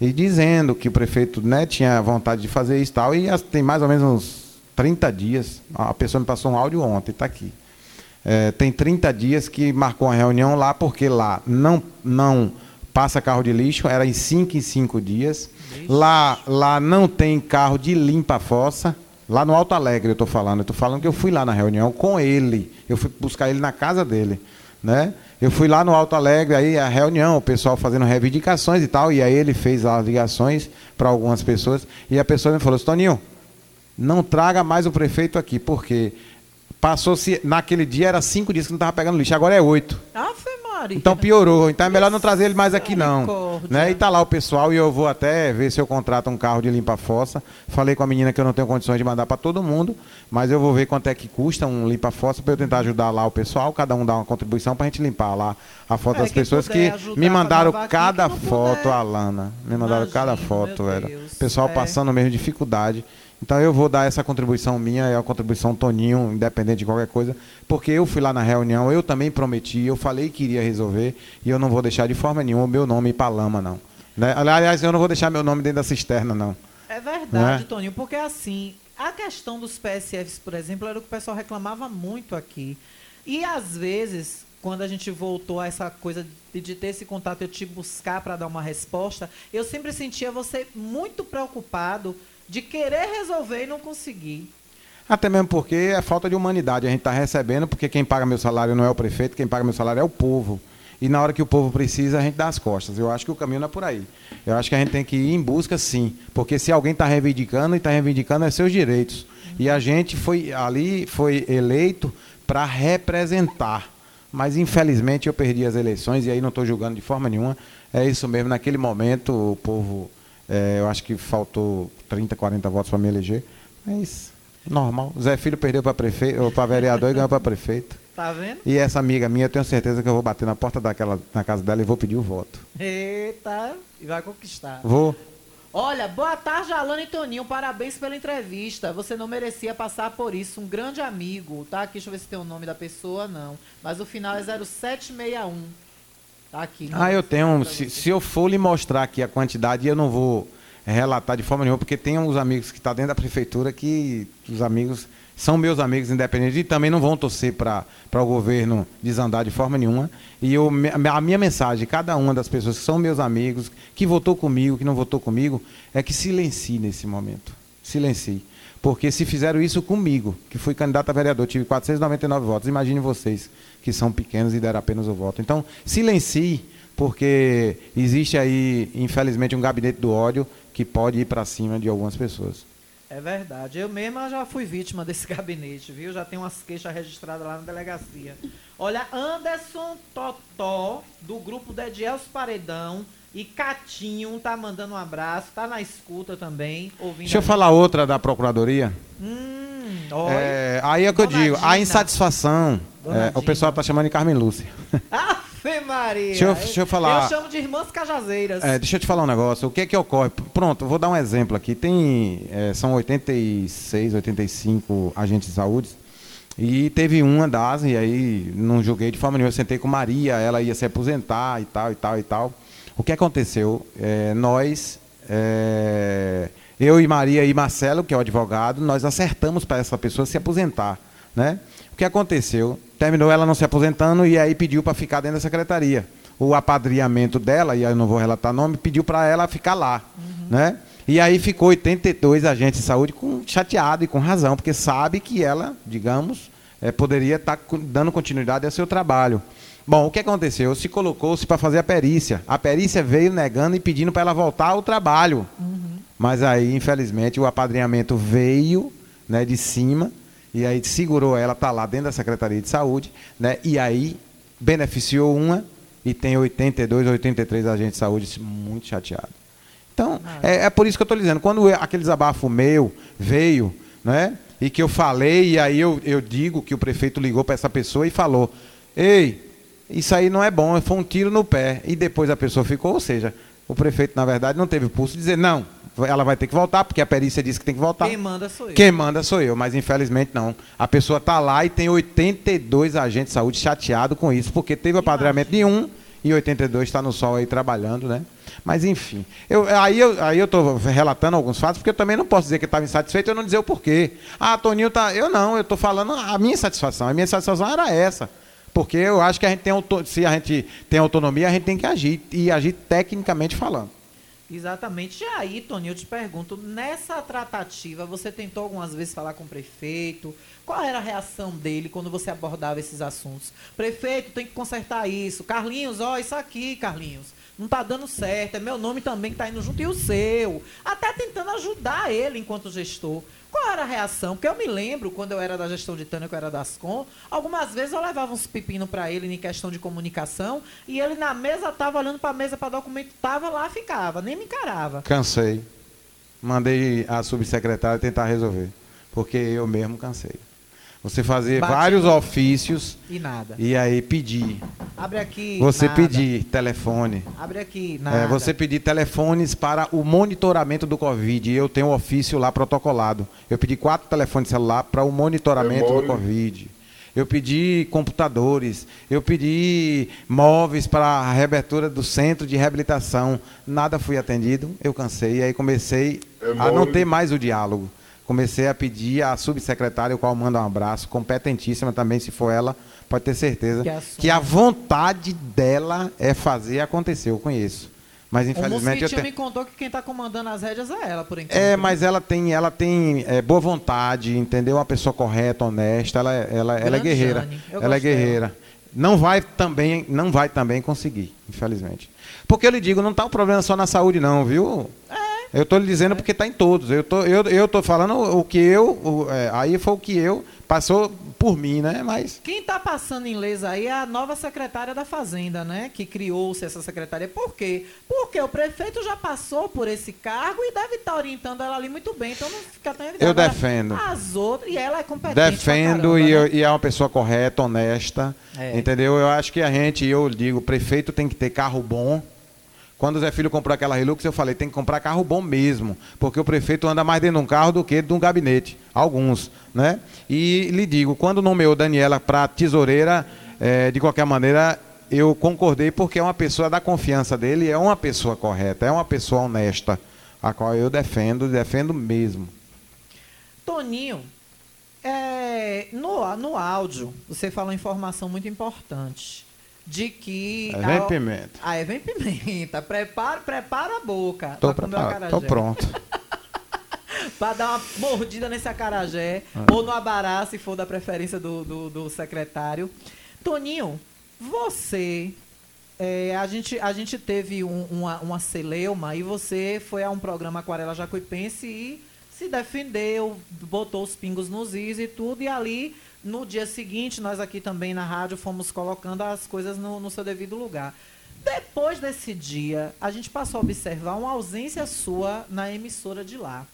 E dizendo que o prefeito né, tinha vontade de fazer isso e tal. E tem mais ou menos uns 30 dias. A pessoa me passou um áudio ontem, está aqui. É, tem 30 dias que marcou uma reunião lá, porque lá não, não passa carro de lixo, era em 5 em 5 dias. Lá, lá não tem carro de limpa-fossa. Lá no Alto Alegre eu estou falando. Eu estou falando que eu fui lá na reunião com ele. Eu fui buscar ele na casa dele. Né? Eu fui lá no Alto Alegre, aí a reunião, o pessoal fazendo reivindicações e tal, e aí ele fez as ligações para algumas pessoas, e a pessoa me falou, Toninho, não traga mais o prefeito aqui, porque passou-se, naquele dia era cinco dias que não estava pegando lixo, agora é oito. Ave Maria. Então piorou. Então é melhor não trazer ele mais aqui não. Né? E tá lá o pessoal e eu vou até ver se eu contrato um carro de limpa-fossa. Falei com a menina que eu não tenho condições de mandar para todo mundo, mas eu vou ver quanto é que custa um limpa-fossa para eu tentar ajudar lá o pessoal, cada um dá uma contribuição para a gente limpar lá a foto É, das pessoas que me mandaram cada foto, puder. Alana. Me mandaram cada foto, era. Deus. Pessoal É. passando mesmo dificuldade. Então eu vou dar essa contribuição minha, é a contribuição Toninho, independente de qualquer coisa, porque eu fui lá na reunião, eu também prometi, eu falei que iria resolver e eu não vou deixar de forma nenhuma o meu nome para lama, não. Né? Aliás, eu não vou deixar meu nome dentro da cisterna, não. É verdade, Toninho, porque assim, a questão dos PSFs, por exemplo, era o que o pessoal reclamava muito aqui. E às vezes, quando a gente voltou a essa coisa de, de ter esse contato, eu te buscar para dar uma resposta, eu sempre sentia você muito preocupado de querer resolver e não conseguir. Até mesmo porque é falta de humanidade. A gente está recebendo, porque quem paga meu salário não é o prefeito, quem paga meu salário é o povo. E na hora que o povo precisa, a gente dá as costas. Eu acho que o caminho não é por aí. Eu acho que a gente tem que ir em busca, sim. Porque se alguém está reivindicando, e está reivindicando é seus direitos. E a gente foi ali, foi eleito para representar. Mas infelizmente eu perdi as eleições, e aí não estou julgando de forma nenhuma. É isso mesmo, naquele momento o povo é, eu acho que faltou 30, 40 votos para me eleger. Isso. Normal. Zé Filho perdeu para prefeito, para vereador e ganhou para prefeito. Tá vendo? E essa amiga minha, eu tenho certeza que eu vou bater na porta daquela, na casa dela e vou pedir o voto. Eita, e vai conquistar. Vou. Olha, boa tarde, Alana e Toninho. Parabéns pela entrevista. Você não merecia passar por isso. Um grande amigo, tá? Aqui, deixa eu ver se tem o nome da pessoa, não. Mas o final é 0761. Tá aqui. Ah, eu tenho. Se, se, eu for lhe mostrar aqui a quantidade, eu não vou relatar de forma nenhuma, porque tem uns amigos que estão tá dentro da prefeitura que os amigos são meus amigos independentes e também não vão torcer para o governo desandar de forma nenhuma. E eu, a minha mensagem, cada uma das pessoas que são meus amigos, que votou comigo, que não votou comigo, é que silencie nesse momento. Silencie. Porque se fizeram isso comigo, que fui candidato a vereador, tive 499 votos, imagine vocês que são pequenos e deram apenas o voto. Então, silencie, porque existe aí, infelizmente, um gabinete do ódio que pode ir para cima de algumas pessoas. É verdade. Eu mesma já fui vítima desse gabinete, viu? Já tenho umas queixas registradas lá na delegacia. Olha, Anderson Totó, do grupo de Edielso Paredão, e Catinho tá mandando um abraço, tá na escuta também. Ouvindo Deixa eu falar outra da Procuradoria. Hum, é, aí é que eu digo, a insatisfação. É, o pessoal tá chamando de Carmen Lúcia. Ave Maria! Deixa eu, deixa eu falar. Eu chamo de irmãs cajazeiras. É, deixa eu te falar um negócio. O que é que ocorre? Pronto, vou dar um exemplo aqui. Tem, é, são 86, 85 agentes de saúde. E teve uma das, e aí não joguei de forma nenhuma. Eu sentei com Maria, ela ia se aposentar e tal, e tal, e tal. O que aconteceu? É, nós, é, eu e Maria e Marcelo, que é o advogado, nós acertamos para essa pessoa se aposentar. Né? O que aconteceu? Terminou ela não se aposentando e aí pediu para ficar dentro da secretaria. O apadrinhamento dela, e aí eu não vou relatar nome, pediu para ela ficar lá. Uhum. Né? E aí ficou 82 agentes de saúde com, chateado e com razão, porque sabe que ela, digamos, é, poderia estar tá dando continuidade ao seu trabalho. Bom, o que aconteceu? Se colocou-se para fazer a perícia. A perícia veio negando e pedindo para ela voltar ao trabalho. Uhum. Mas aí, infelizmente, o apadrinhamento veio né, de cima e aí segurou ela, está lá dentro da Secretaria de Saúde, né, e aí beneficiou uma e tem 82, 83 agentes de saúde muito chateado. Então, ah, é, é, por isso que eu estou dizendo, quando aquele desabafo meu veio, né, e que eu falei, e aí eu, eu digo que o prefeito ligou para essa pessoa e falou, ei, isso aí não é bom, foi um tiro no pé. E depois a pessoa ficou, ou seja, o prefeito, na verdade, não teve pulso de dizer, não, ela vai ter que voltar, porque a perícia disse que tem que voltar. Quem manda sou eu. Quem manda sou eu, mas infelizmente não. A pessoa está lá e tem 82 agentes de saúde chateados com isso, porque teve o apadrinhamento de um e 82 está no sol aí trabalhando, né? Mas enfim, eu, aí eu aí eu estou relatando alguns fatos, porque eu também não posso dizer que estava insatisfeito eu não dizer o porquê. Ah, Toninho tá. Eu não, eu estou falando a minha satisfação. A minha satisfação era essa. Porque eu acho que a gente tem se a gente tem autonomia, a gente tem que agir e agir tecnicamente falando. Exatamente. E aí, Tony, eu te pergunto, nessa tratativa, você tentou algumas vezes falar com o prefeito? Qual era a reação dele quando você abordava esses assuntos? Prefeito, tem que consertar isso. Carlinhos, ó, isso aqui, Carlinhos. Não tá dando certo. É meu nome também que tá indo junto e o seu. Até tentando ajudar ele enquanto gestor. Qual era a reação? Porque eu me lembro, quando eu era da gestão de Tânia, que eu era das Com, algumas vezes eu levava uns pepinos para ele em questão de comunicação, e ele na mesa tava olhando para a mesa para documento, tava lá, ficava, nem me encarava. Cansei. Mandei a subsecretária tentar resolver, porque eu mesmo cansei. Você fazer Bate vários ofícios E nada. e aí pedir. Abre aqui. Você nada. pedir telefone. Abre aqui. Nada. É, você pedir telefones para o monitoramento do Covid. E eu tenho um ofício lá protocolado. Eu pedi quatro telefones celular para o monitoramento do Covid. Eu pedi computadores. Eu pedi móveis para a reabertura do centro de reabilitação. Nada foi atendido. Eu cansei. E aí comecei É a não ter mais o diálogo. Comecei a pedir à subsecretária, o qual manda um abraço, competentíssima também, se for ela, pode ter certeza, Que que a vontade dela é fazer acontecer. Eu conheço. Mas O infelizmente eu mosquitinho tenho. me contou que quem tá comandando as rédeas é ela, por enquanto. É, mas ela tem, ela tem é, boa vontade, entendeu? Uma pessoa correta, honesta, ela, é- ela, ela é guerreira. Eu Ela é gosto dela. guerreira. Não vai também, não vai também conseguir, infelizmente. Porque eu lhe digo, não está o problema só na saúde não, viu? Eu estou lhe dizendo porque está em todos. Eu tô, eu, eu tô falando o que eu, o- é, aí foi o que eu passou por mim, né? Mas Quem está passando em leis aí é a nova secretária da Fazenda, né? Que criou-se essa secretaria. Por quê? Porque o prefeito já passou por esse cargo e deve estar orientando ela ali muito bem. Então não fica tão evidente. Eu Agora, defendo. As outras, e ela é competente. defendo caramba, e, né? e é uma pessoa correta, honesta, É. entendeu? Eu acho que a gente, eu digo, o prefeito tem que ter carro bom. Quando o Zé Filho comprou aquela Hilux, eu falei, tem que comprar carro bom mesmo, porque o prefeito anda mais dentro de um carro do que de um gabinete, alguns, né? E lhe digo, quando nomeou Daniela para tesoureira, eh, de qualquer maneira, eu concordei porque é uma pessoa da confiança dele, é uma pessoa correta, é uma pessoa honesta, a qual eu defendo, defendo mesmo. Toninho, é, no, no áudio, você falou uma informação muito importante. De que. Aí vem a- pimenta. Aí vem pimenta. Prepara, prepara a boca. Tô, pra comer o preparado, tô pronto. pra dar uma mordida nesse acarajé. Ah. Ou no abará, se for da preferência do, do, do secretário. Toninho, você. é, a, gente, a gente teve um- uma, uma celeuma e você foi a um programa Aquarela Jacuipense e se defendeu, botou os pingos nos is e tudo, e ali, no dia seguinte, nós aqui também na rádio fomos colocando as coisas no, no seu devido lugar. Depois desse dia, a gente passou a observar uma ausência sua na emissora de lá.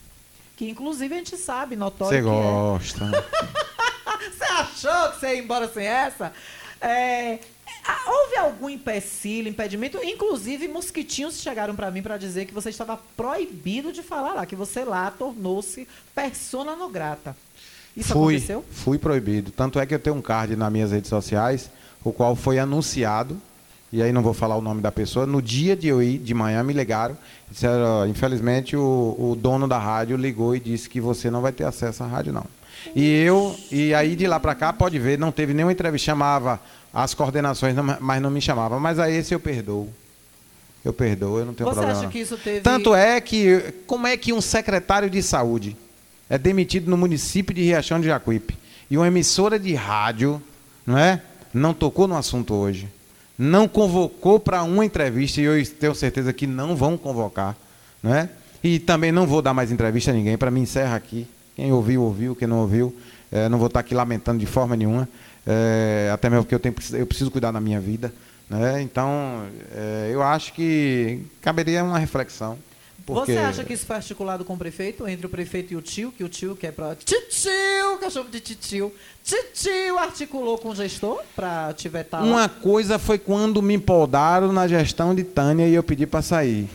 Que inclusive a gente sabe, notório Você é. gosta. Você achou que você ia embora sem essa? É, ah, houve algum empecilho, impedimento? Inclusive, mosquitinhos chegaram para mim para dizer que você estava proibido de falar lá, que você lá tornou-se persona não grata. Isso fui, aconteceu? Fui proibido. Tanto é que eu tenho um card nas minhas redes sociais, o qual foi anunciado, e aí não vou falar o nome da pessoa, no dia de eu ir, de manhã, me ligaram, disseram, infelizmente o, o dono da rádio ligou e disse que você não vai ter acesso à rádio, não. E eu, e aí de lá para cá, pode ver, não teve nenhuma entrevista, chamava as coordenações, mas não me chamava. Mas a esse eu perdoo. Eu perdoo, eu não tenho Você problema. acha não. que isso teve. Tanto é que, como é que um secretário de saúde é demitido no município de Riachão de Jacuípe e uma emissora de rádio, não é? Não tocou no assunto hoje. Não convocou para uma entrevista e eu tenho certeza que não vão convocar, não é? E também não vou dar mais entrevista a ninguém, para mim encerra aqui. Quem ouviu, ouviu, quem não ouviu, eh, não vou estar aqui lamentando de forma nenhuma, eh, até mesmo porque eu, tenho, eu preciso cuidar da minha vida. Né? Então, eh, eu acho que caberia uma reflexão. Porque Você acha que isso foi articulado com o prefeito, entre o prefeito e o tio, que o tio quer para Titio, chamo de titio. Titio articulou com o gestor para te vetar lá? Uma coisa foi quando me empoldaram na gestão de Tânia e eu pedi para sair.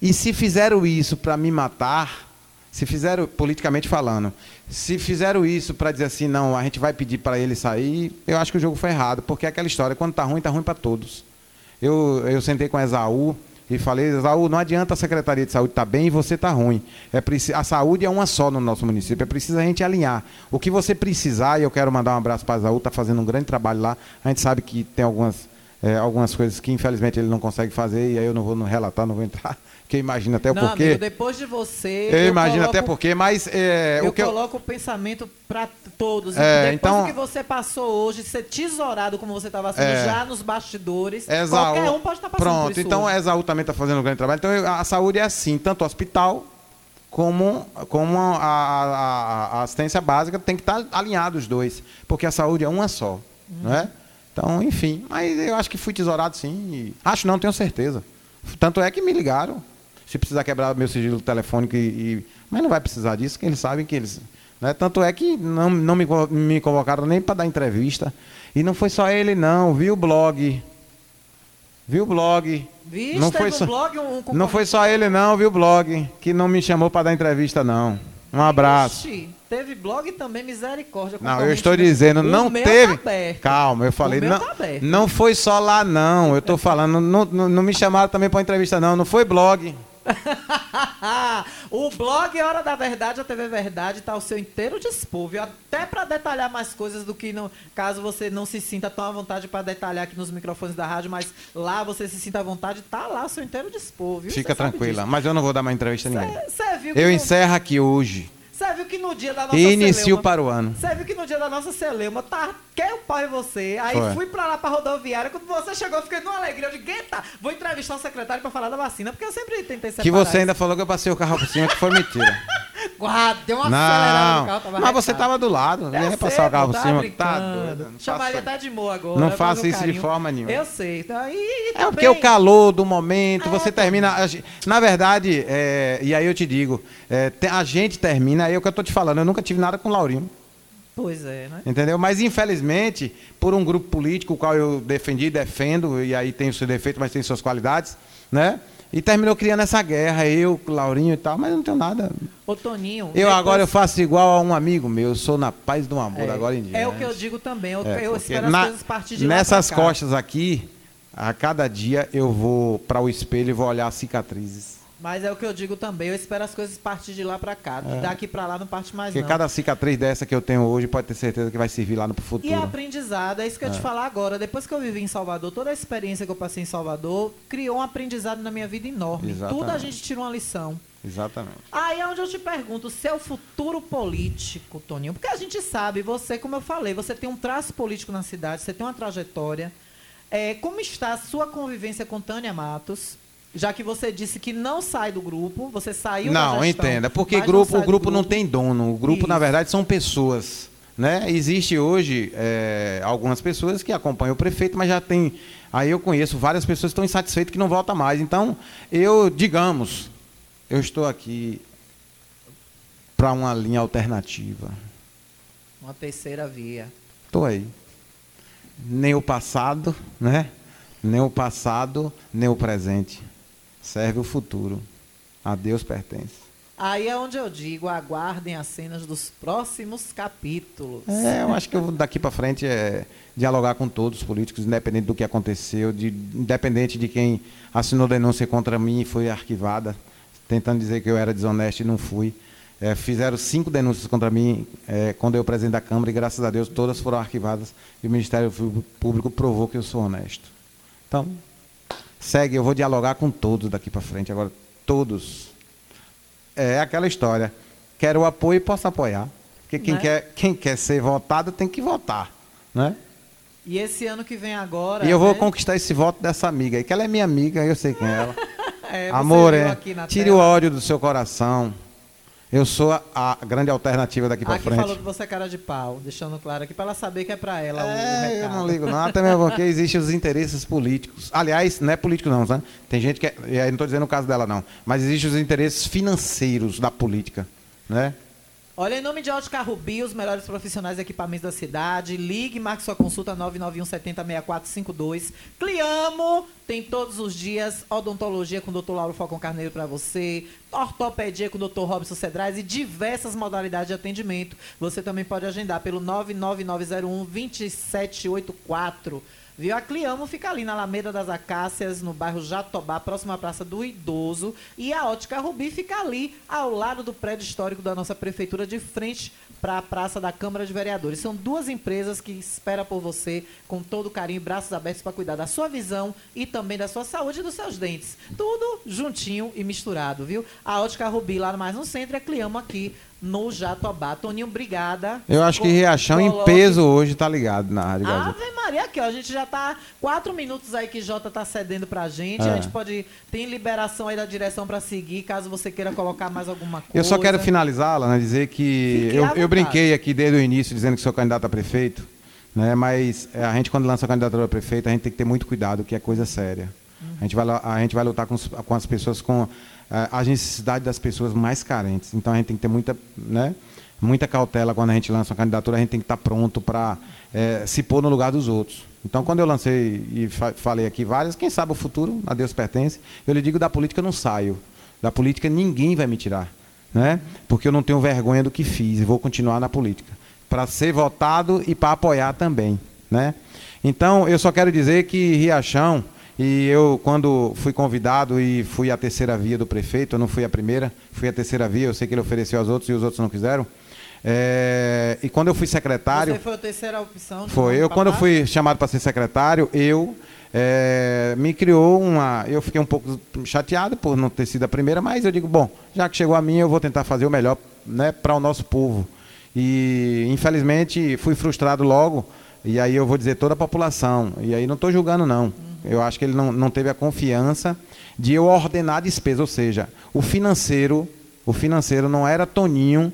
E se fizeram isso para me matar, se fizeram, politicamente falando, se fizeram isso para dizer assim, não, a gente vai pedir para ele sair, eu acho que o jogo foi errado, porque é aquela história, quando tá ruim, tá ruim para todos. Eu, eu sentei com Esaú e falei, Esaú, não adianta a Secretaria de Saúde estar bem e você estar ruim. É a saúde é uma só no nosso município, é preciso a gente alinhar. O que você precisar, e eu quero mandar um abraço para Esaú, está fazendo um grande trabalho lá. A gente sabe que tem algumas, é, algumas coisas que infelizmente ele não consegue fazer, e aí eu não vou relatar, não vou entrar, porque eu imagino até o Não, porquê. amigo, depois de você. eu imagino coloco- até porquê, mas é, eu o que eu, coloco o pensamento para todos. É, depois então- do que você passou hoje, ser tesourado como você estava sendo É. já nos bastidores, Esaú, qualquer um pode estar passando por Pronto, isso então hoje. Esaú também está fazendo um grande trabalho. Então eu- a saúde é assim, tanto o hospital como, como a, a- a assistência básica tem que estar alinhado os dois, porque a saúde é uma só, não é? Então, enfim, mas eu acho que fui tesourado sim. e- acho não, tenho certeza. Tanto é que me ligaram. Se precisar quebrar meu sigilo telefônico e, e- mas não vai precisar disso, que eles sabem que eles Né? Tanto é que não, não me, me convocaram nem para dar entrevista. E não foi só ele, não, viu o blog. Viu o blog. Vixe, não foi só, blog, um- Não foi só ele, não, viu o blog. Que não me chamou para dar entrevista, não. Um abraço. Ixi, teve blog também, misericórdia. Não, eu estou desse- dizendo, não meu teve. Tá aberto. Calma, eu falei, não, tá não foi só lá, não. Eu estou falando, não, não, não me chamaram também para entrevista, não. Não foi blog. o blog Hora da Verdade, a TV Verdade, tá ao seu inteiro dispor, viu? Até para detalhar mais coisas do que não, caso você não se sinta tão à vontade para detalhar aqui nos microfones da rádio, mas lá você se sinta à vontade, tá lá ao seu inteiro dispor, viu? Fica tranquila. disso. Mas eu não vou dar mais entrevista a ninguém. Cê viu Eu no- encerro aqui hoje. Você viu que no dia da nossa E inicio para o ano. Você viu que no dia da nossa celeuma, tá, quer o pai você. Aí Foi. fui pra lá pra rodoviária. Quando você chegou, eu fiquei numa alegria. Eu digo, eita, vou entrevistar o secretário pra falar da vacina, porque eu sempre tentei separar. Que você ainda falou que eu passei o carro por cima, que foi mentira. Guarda, deu uma acelerada no carro, Não, tava mas você tava do lado, não ia passar sei, o carro por cima. Tá doido. não Chamaria até de boa agora. Não faça isso de carinho. forma nenhuma. Eu sei. Então, e, É porque o calor do momento, você termina. a gen- Na verdade, é, e aí eu te digo, é, a gente termina, aí é o que eu tô te falando, eu nunca tive nada com o Laurinho. Pois é, né? Entendeu? Mas infelizmente, por um grupo político, o qual eu defendi, defendo, e aí tem o seu defeito, mas tem suas qualidades, né? E terminou criando essa guerra, eu, Laurinho e tal, mas eu não tenho nada. Ô, Toninho. Eu depois- agora eu faço igual a um amigo meu, eu sou na paz do amor É, agora em dia. É o que eu digo também. Eu, É, eu espero na- as coisas partir de Nessas costas aqui, a cada dia eu vou para o espelho e vou olhar as cicatrizes. Mas é o que eu digo também. Eu espero as coisas partir de lá pra cá. É. Daqui pra lá não parte mais Porque não. cada cicatriz dessa que eu tenho hoje pode ter certeza que vai servir lá no E futuro. é aprendizado, é isso que eu te É. falar agora. Depois que eu vivi em Salvador, toda a experiência que eu passei em Salvador criou um aprendizado na minha vida enorme. Exatamente. Tudo a gente tira uma lição. Exatamente. Aí é onde eu te pergunto, seu futuro político, Toninho. Porque a gente sabe, você, como eu falei, você tem um traço político na cidade, você tem uma trajetória. É, como está a sua convivência com Tânia Matos? Já que você disse que não sai do grupo, você saiu da Não, gestão, entenda, porque não grupo, sai o do grupo não tem dono. O grupo, na Isso. verdade, são pessoas. Né? Existe hoje é, algumas pessoas que acompanham o prefeito, mas já tem. Aí eu conheço várias pessoas que estão insatisfeitas que não volta mais. Então, eu, digamos, eu estou aqui para uma linha alternativa. Uma terceira via. Estou aí. Nem o passado, né? Nem o passado, nem o presente. Serve o futuro. A Deus pertence. Aí é onde eu digo, aguardem as cenas dos próximos capítulos. É, eu acho que eu daqui para frente é dialogar com todos os políticos, independente do que aconteceu, de, independente de quem assinou denúncia contra mim e foi arquivada, tentando dizer que eu era desonesto e não fui. É, fizeram cinco denúncias contra mim é, quando eu presidente da Câmara e graças a Deus todas foram arquivadas e o Ministério Público provou que eu sou honesto. Então, segue, eu vou dialogar com todos daqui para frente, agora todos. É aquela história. Quero o apoio e posso apoiar. Porque quem, Né? quer, quem quer ser votado tem que votar. Né? E esse ano que vem agora. E eu vou né? conquistar esse voto dessa amiga aí, que ela é minha amiga, eu sei quem é ela. É, Amor, é. Tire tela. o ódio do seu coração. Eu sou a, a grande alternativa daqui para frente. falou que você é cara de pau, deixando claro aqui pra ela saber que é pra ela o- o É, eu recado. não ligo não, até mesmo porque existem os interesses políticos. Aliás, não é político não, sabe? Tem gente que, é, não estou dizendo o caso dela não, mas existem os interesses financeiros da política, né? Olha, em nome de Ótica Rubi, os melhores profissionais de equipamentos da cidade, ligue, marque sua consulta 991 70 6452. Cliamo tem todos os dias odontologia com o Dr. Lauro Falcão Carneiro para você, ortopedia com o Dr. Robson Cedrais e diversas modalidades de atendimento. Você também pode agendar pelo 99901 2784. A Cliamo fica ali na Alameda das Acácias, no bairro Jatobá, próximo à Praça do Idoso. E a Ótica Rubi fica ali, ao lado do prédio histórico da nossa prefeitura, de frente para a Praça da Câmara de Vereadores. São duas empresas que esperam por você com todo carinho e braços abertos para cuidar da sua visão e também da sua saúde e dos seus dentes. Tudo juntinho e misturado, viu? A Ótica Rubi lá mais no centro a Cliamo aqui no Jatobá. Toninho, obrigada. Eu acho que Riachão em peso hoje tá ligado na Rádio Gazeta. Ave Maria, aqui, ó. A gente já tá quatro minutos aí que Jota tá cedendo pra gente. É. A gente pode. Tem liberação aí da direção pra seguir, caso você queira colocar mais alguma coisa. Eu só quero finalizá-la, né, dizer que eu, eu brinquei aqui desde o início dizendo que sou candidato a prefeito, né, mas é, a gente quando lança a candidatura a prefeito, a gente tem que ter muito cuidado, que é coisa séria. A, gente vai, a gente vai lutar com, com as pessoas, com as necessidades das pessoas mais carentes. Então a gente tem que ter muita, né, muita cautela quando a gente lança uma candidatura, a gente tem que estar pronto para é, se pôr no lugar dos outros. Então, quando eu lancei e fa falei aqui várias, quem sabe o futuro, a Deus pertence, eu lhe digo, da política eu não saio. Da política ninguém vai me tirar. Né? Porque eu não tenho vergonha do que fiz e vou continuar na política. Para ser votado e para apoiar também. Né? Então, eu só quero dizer que Riachão, e eu, quando fui convidado e fui a terceira via do prefeito, eu não fui a primeira, fui a terceira via, eu sei que ele ofereceu aos outros e os outros não quiseram. É, e quando eu fui secretário. Você foi a terceira opção? Foi. Eu, quando eu fui chamado para ser secretário, eu. É, me criou uma. Eu fiquei um pouco chateado por não ter sido a primeira, mas eu digo, bom, já que chegou a mim, eu vou tentar fazer o melhor né, para o nosso povo. E infelizmente fui frustrado logo, e aí eu vou dizer toda a população. E aí não estou julgando, não. Eu acho que ele não, não teve a confiança de eu ordenar a despesa, ou seja, o financeiro, o financeiro não era Toninho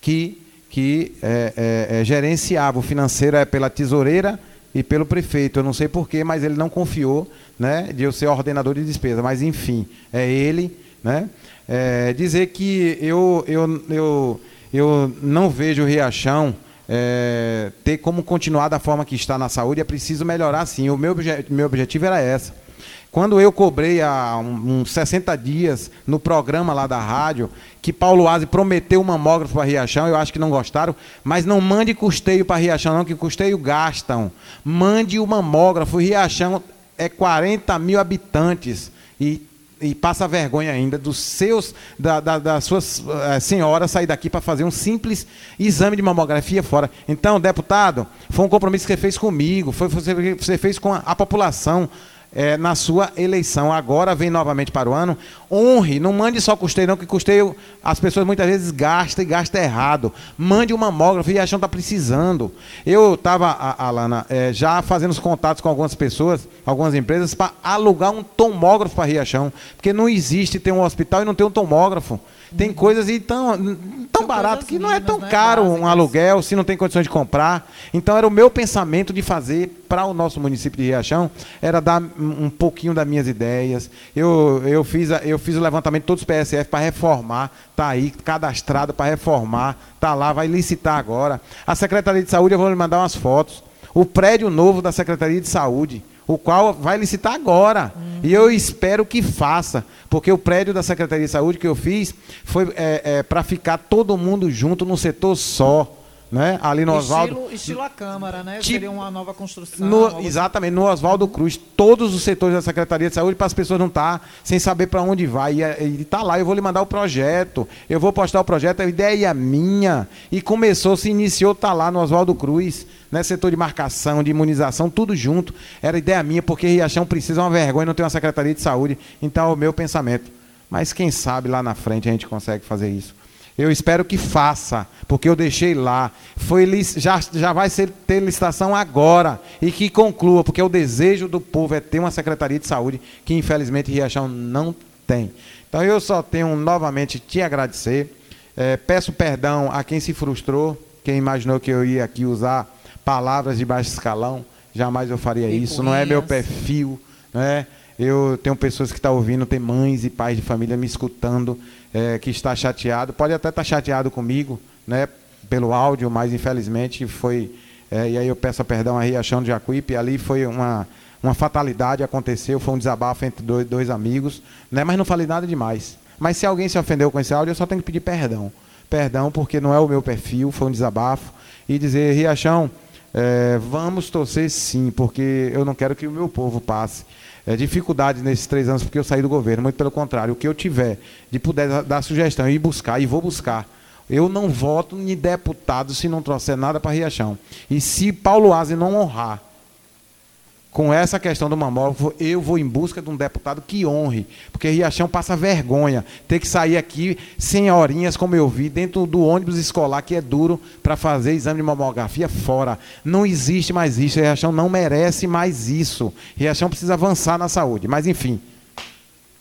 que, que é, é, é, gerenciava. O financeiro é pela tesoureira e pelo prefeito. Eu não sei porquê, mas ele não confiou né, de eu ser ordenador de despesa. Mas, enfim, é ele. Né? É, dizer que eu, eu, eu, eu não vejo o Riachão é, ter como continuar da forma que está na saúde. É preciso melhorar, sim. O meu, obje meu objetivo era essa. Quando eu cobrei há uns 60 dias no programa lá da rádio, que Paulo Aze prometeu um mamógrafo para Riachão, eu acho que não gostaram, mas não mande custeio para Riachão, não, que custeio gastam. Mande o mamógrafo. Riachão é 40 mil habitantes e e passa vergonha ainda dos seus, da, da, das suas uh, senhoras sair daqui para fazer um simples exame de mamografia fora. Então, deputado, foi um compromisso que você fez comigo, foi você, você fez com a, a população é, na sua eleição. Agora vem novamente para o ano. Honre, não mande só custeio, não, que custeio as pessoas muitas vezes gastam e gastam errado. Mande um mamógrafo e acham que está precisando. Eu estava, Alana, é, já fazendo os contatos com algumas pessoas, algumas empresas, para alugar um tomógrafo para Riachão. Porque não existe ter um hospital e não ter um tomógrafo. Tem coisas e tão, tão barato que não é tão né? caro um aluguel se não tem condições de comprar. Então era o meu pensamento de fazer para o nosso município de Riachão, era dar um pouquinho das minhas ideias. Eu, eu, fiz, eu fiz o levantamento de todos os PSF para reformar, tá aí, cadastrado para reformar, tá lá, vai licitar agora. A Secretaria de Saúde, eu vou lhe mandar umas fotos. O prédio novo da Secretaria de Saúde o qual vai licitar agora. Uhum. E eu espero que faça, porque o prédio da Secretaria de Saúde que eu fiz foi é, é, para ficar todo mundo junto num setor só. Né? Ali no Oswaldo. Estilo, estilo a Câmara, né? Tipo, Seria uma nova construção. No, exatamente, no Oswaldo Cruz, todos os setores da Secretaria de Saúde, para as pessoas não estar tá sem saber para onde vai. E está lá, eu vou lhe mandar o projeto, eu vou postar o projeto, a ideia é minha. E começou, se iniciou, está lá no Oswaldo Cruz né, setor de marcação, de imunização, tudo junto. Era ideia minha, porque Riachão precisa uma vergonha, não tem uma secretaria de saúde. Então é o meu pensamento. Mas quem sabe lá na frente a gente consegue fazer isso. Eu espero que faça, porque eu deixei lá. Foi, já, já vai ser, ter licitação agora e que conclua, porque o desejo do povo é ter uma secretaria de saúde que infelizmente Riachão não tem. Então eu só tenho novamente te agradecer. É, peço perdão a quem se frustrou, quem imaginou que eu ia aqui usar palavras de baixo escalão. Jamais eu faria isso. Não é meu perfil. Né? Eu tenho pessoas que estão tá ouvindo, tem mães e pais de família me escutando, é, que está chateado. Pode até estar tá chateado comigo, né? Pelo áudio, mas infelizmente foi. É, e aí eu peço perdão a Riachão de Jacuípe. Ali foi uma, uma fatalidade, aconteceu, foi um desabafo entre dois, dois amigos, né? Mas não falei nada demais. Mas se alguém se ofendeu com esse áudio, eu só tenho que pedir perdão. Perdão, porque não é o meu perfil, foi um desabafo. E dizer, Riachão, é, vamos torcer sim, porque eu não quero que o meu povo passe é, dificuldades nesses três anos porque eu saí do governo. Muito pelo contrário, o que eu tiver de puder dar sugestão e buscar, e vou buscar. Eu não voto em deputado se não trouxer nada para Riachão. E se Paulo Aze não honrar com essa questão do mamógrafo, eu vou em busca de um deputado que honre, porque Riachão passa vergonha ter que sair aqui sem horinhas, como eu vi, dentro do ônibus escolar, que é duro para fazer exame de mamografia fora. Não existe mais isso, Riachão não merece mais isso. Riachão precisa avançar na saúde, mas enfim.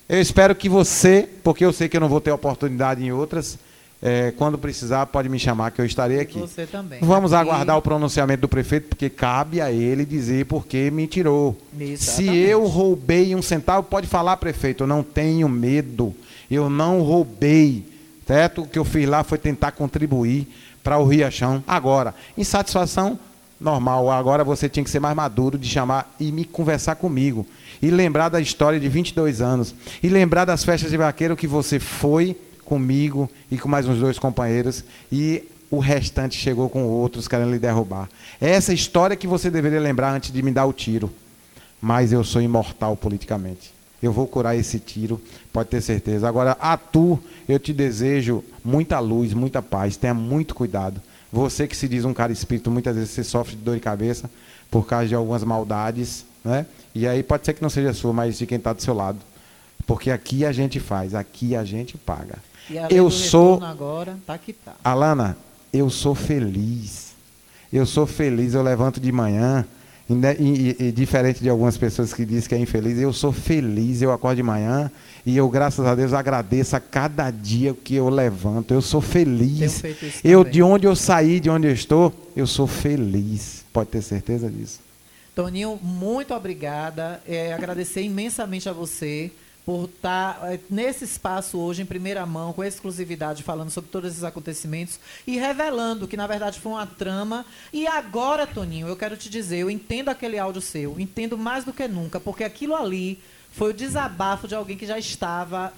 Eu espero que você, porque eu sei que eu não vou ter oportunidade em outras, é, quando precisar, pode me chamar que eu estarei aqui. Você também. Vamos aqui... aguardar o pronunciamento do prefeito, porque cabe a ele dizer por que me tirou. Exatamente. Se eu roubei um centavo, pode falar, prefeito, eu não tenho medo. Eu não roubei. certo? O que eu fiz lá foi tentar contribuir para o Riachão. Agora, insatisfação normal. Agora você tinha que ser mais maduro de chamar e me conversar comigo. E lembrar da história de 22 anos. E lembrar das festas de vaqueiro que você foi comigo e com mais uns dois companheiros. E o restante chegou com outros querendo lhe derrubar. É essa história que você deveria lembrar antes de me dar o tiro. Mas eu sou imortal politicamente. Eu vou curar esse tiro, pode ter certeza. Agora, a tu, eu te desejo muita luz, muita paz. Tenha muito cuidado. Você que se diz um cara espírito, muitas vezes você sofre de dor de cabeça por causa de algumas maldades, né? E aí pode ser que não seja sua, mas de quem está do seu lado. Porque aqui a gente faz, aqui a gente paga. Eu sou agora, tá que tá. Alana, eu sou feliz. Eu sou feliz, eu levanto de manhã, e, e, e, diferente de algumas pessoas que dizem que é infeliz, eu sou feliz, eu acordo de manhã e eu, graças a Deus, agradeço a cada dia que eu levanto. Eu sou feliz. Eu, de onde eu saí, de onde eu estou, eu sou feliz. Pode ter certeza disso. Toninho, muito obrigada. É, agradecer imensamente a você por estar tá, é, nesse espaço hoje, em primeira mão, com exclusividade, falando sobre todos esses acontecimentos e revelando que, na verdade, foi uma trama. E agora, Toninho, eu quero te dizer, eu entendo aquele áudio seu, entendo mais do que nunca, porque aquilo ali foi o desabafo de alguém que já estava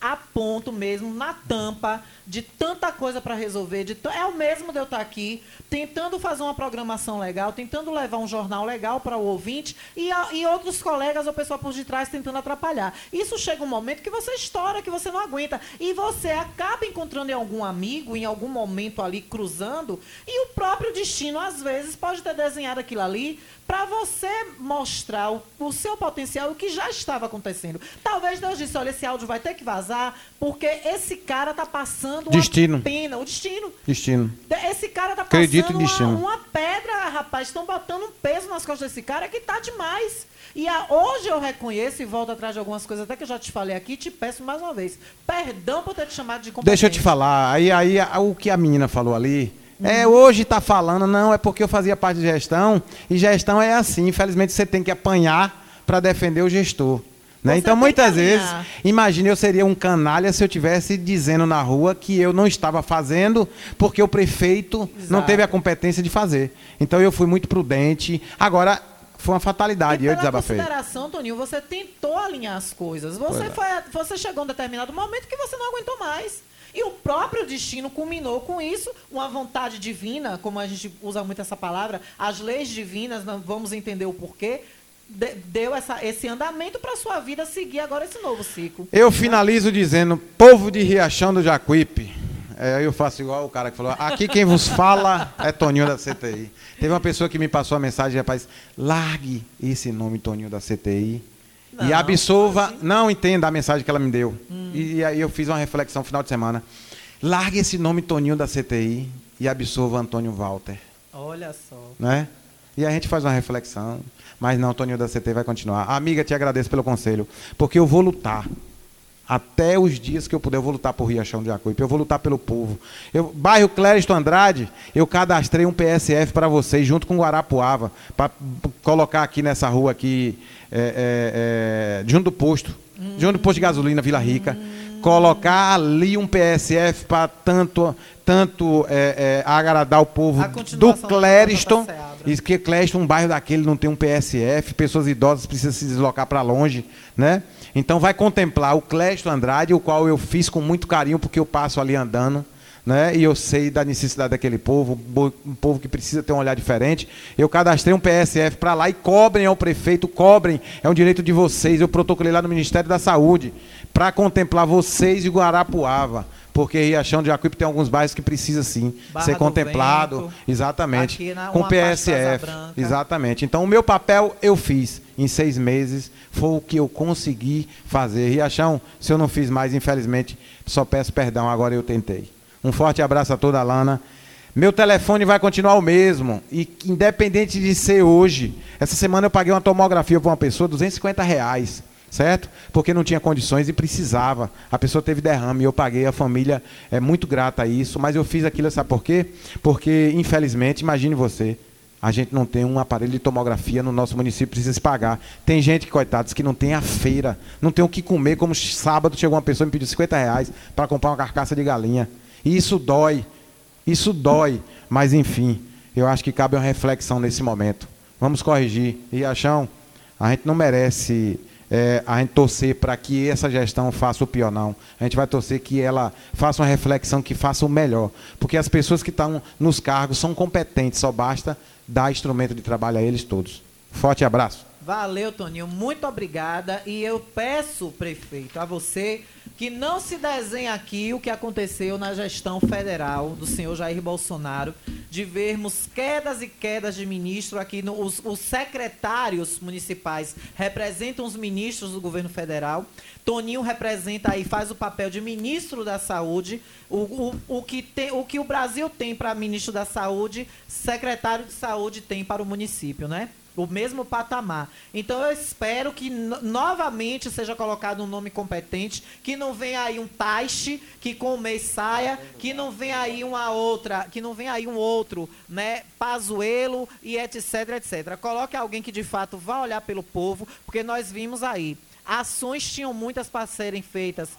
a ponto mesmo, na tampa, de tanta coisa para resolver. De é o mesmo de eu estar tá aqui, tentando fazer uma programação legal, tentando levar um jornal legal para o ouvinte e, a, e outros colegas ou pessoa por detrás tentando atrapalhar. Isso chega um momento que você estoura, que você não aguenta. E você acaba encontrando em algum amigo, em algum momento ali cruzando, e o próprio destino, às vezes, pode ter desenhado aquilo ali para você mostrar o, o, seu potencial, o que já estava acontecendo. Talvez Deus disse, olha, esse áudio vai ter que vazar, porque esse cara tá passando destino. uma pena. O destino. Destino. Esse cara tá Acredito passando. Uma, uma pedra, rapaz. Estão botando um peso nas costas desse cara que tá demais. E a, hoje eu reconheço e volto atrás de algumas coisas, até que eu já te falei aqui, te peço mais uma vez. Perdão por ter te chamado de competente. Deixa eu te falar. Aí, aí o que a menina falou ali é, hoje está falando, não, é porque eu fazia parte de gestão, e gestão é assim, infelizmente você tem que apanhar para defender o gestor. Né? Então, muitas vezes, imagine, eu seria um canalha se eu tivesse dizendo na rua que eu não estava fazendo porque o prefeito Exato. não teve a competência de fazer. Então, eu fui muito prudente. Agora, foi uma fatalidade, e eu desabafei. consideração, Toninho, você tentou alinhar as coisas. Você, é. foi, você chegou a um determinado momento que você não aguentou mais. E o próprio destino culminou com isso, uma vontade divina, como a gente usa muito essa palavra, as leis divinas, vamos entender o porquê, deu essa, esse andamento para a sua vida seguir agora esse novo ciclo. Eu finalizo dizendo, povo de Riachão do Jacuípe, é, eu faço igual o cara que falou, aqui quem vos fala é Toninho da CTI. Teve uma pessoa que me passou a mensagem, rapaz, largue esse nome Toninho da CTI não, e absolva. Assim. Não entenda a mensagem que ela me deu. Hum. E, e, aí eu fiz uma reflexão final de semana. Largue esse nome Toninho da CTI e absolva Antônio Walter. Olha só. Né? E a gente faz uma reflexão. Mas não, Toninho da CTI vai continuar. Amiga, te agradeço pelo conselho. Porque eu vou lutar. Até os dias que eu puder, eu vou lutar por Riachão de Jacuípe, eu vou lutar pelo povo. Eu, bairro Clériston Andrade, eu cadastrei um PSF para vocês, junto com Guarapuava, para colocar aqui nessa rua aqui, é, é, é, junto do posto, hum. junto do posto de gasolina, Vila Rica. Hum. Colocar ali um PSF para tanto, tanto é, é, agradar o povo do Clériston. Isso que Clériston, um bairro daquele, não tem um PSF, pessoas idosas precisam se deslocar para longe, né? Então vai contemplar o Clésto Andrade, o qual eu fiz com muito carinho, porque eu passo ali andando. Né? E eu sei da necessidade daquele povo, um povo que precisa ter um olhar diferente. Eu cadastrei um PSF para lá e cobrem ao prefeito, cobrem, é um direito de vocês. Eu protocolei lá no Ministério da Saúde para contemplar vocês e Guarapuava porque Riachão de Jacuípe tem alguns bairros que precisa sim Barra ser contemplado, Vento, exatamente, na, com PSF, exatamente. Então o meu papel eu fiz em seis meses, foi o que eu consegui fazer. Riachão, se eu não fiz mais, infelizmente, só peço perdão. Agora eu tentei. Um forte abraço a toda a Lana. Meu telefone vai continuar o mesmo. E independente de ser hoje, essa semana eu paguei uma tomografia para uma pessoa, 250 reais certo? Porque não tinha condições e precisava. A pessoa teve derrame e eu paguei, a família é muito grata a isso, mas eu fiz aquilo, sabe por quê? Porque, infelizmente, imagine você, a gente não tem um aparelho de tomografia no nosso município, precisa se pagar. Tem gente, coitados, que não tem a feira, não tem o que comer, como sábado chegou uma pessoa e me pediu 50 reais para comprar uma carcaça de galinha. E isso dói, isso dói, mas enfim, eu acho que cabe uma reflexão nesse momento. Vamos corrigir. E achão, a gente não merece é, a gente torcer para que essa gestão faça o pior, não. A gente vai torcer que ela faça uma reflexão que faça o melhor. Porque as pessoas que estão nos cargos são competentes, só basta dar instrumento de trabalho a eles todos. Forte abraço. Valeu, Toninho. Muito obrigada. E eu peço, prefeito, a você que não se desenhe aqui o que aconteceu na gestão federal do senhor Jair Bolsonaro, de vermos quedas e quedas de ministro aqui. No, os, os secretários municipais representam os ministros do governo federal. Toninho representa aí, faz o papel de ministro da saúde. O, o, o, que, tem, o que o Brasil tem para ministro da saúde, secretário de saúde tem para o município, né? O mesmo patamar. Então eu espero que novamente seja colocado um nome competente, que não venha aí um Taixe que com o mês saia, que não venha aí uma outra, que não venha aí um outro, né, Pazuelo e etc, etc. Coloque alguém que de fato vá olhar pelo povo, porque nós vimos aí, ações tinham muitas para serem feitas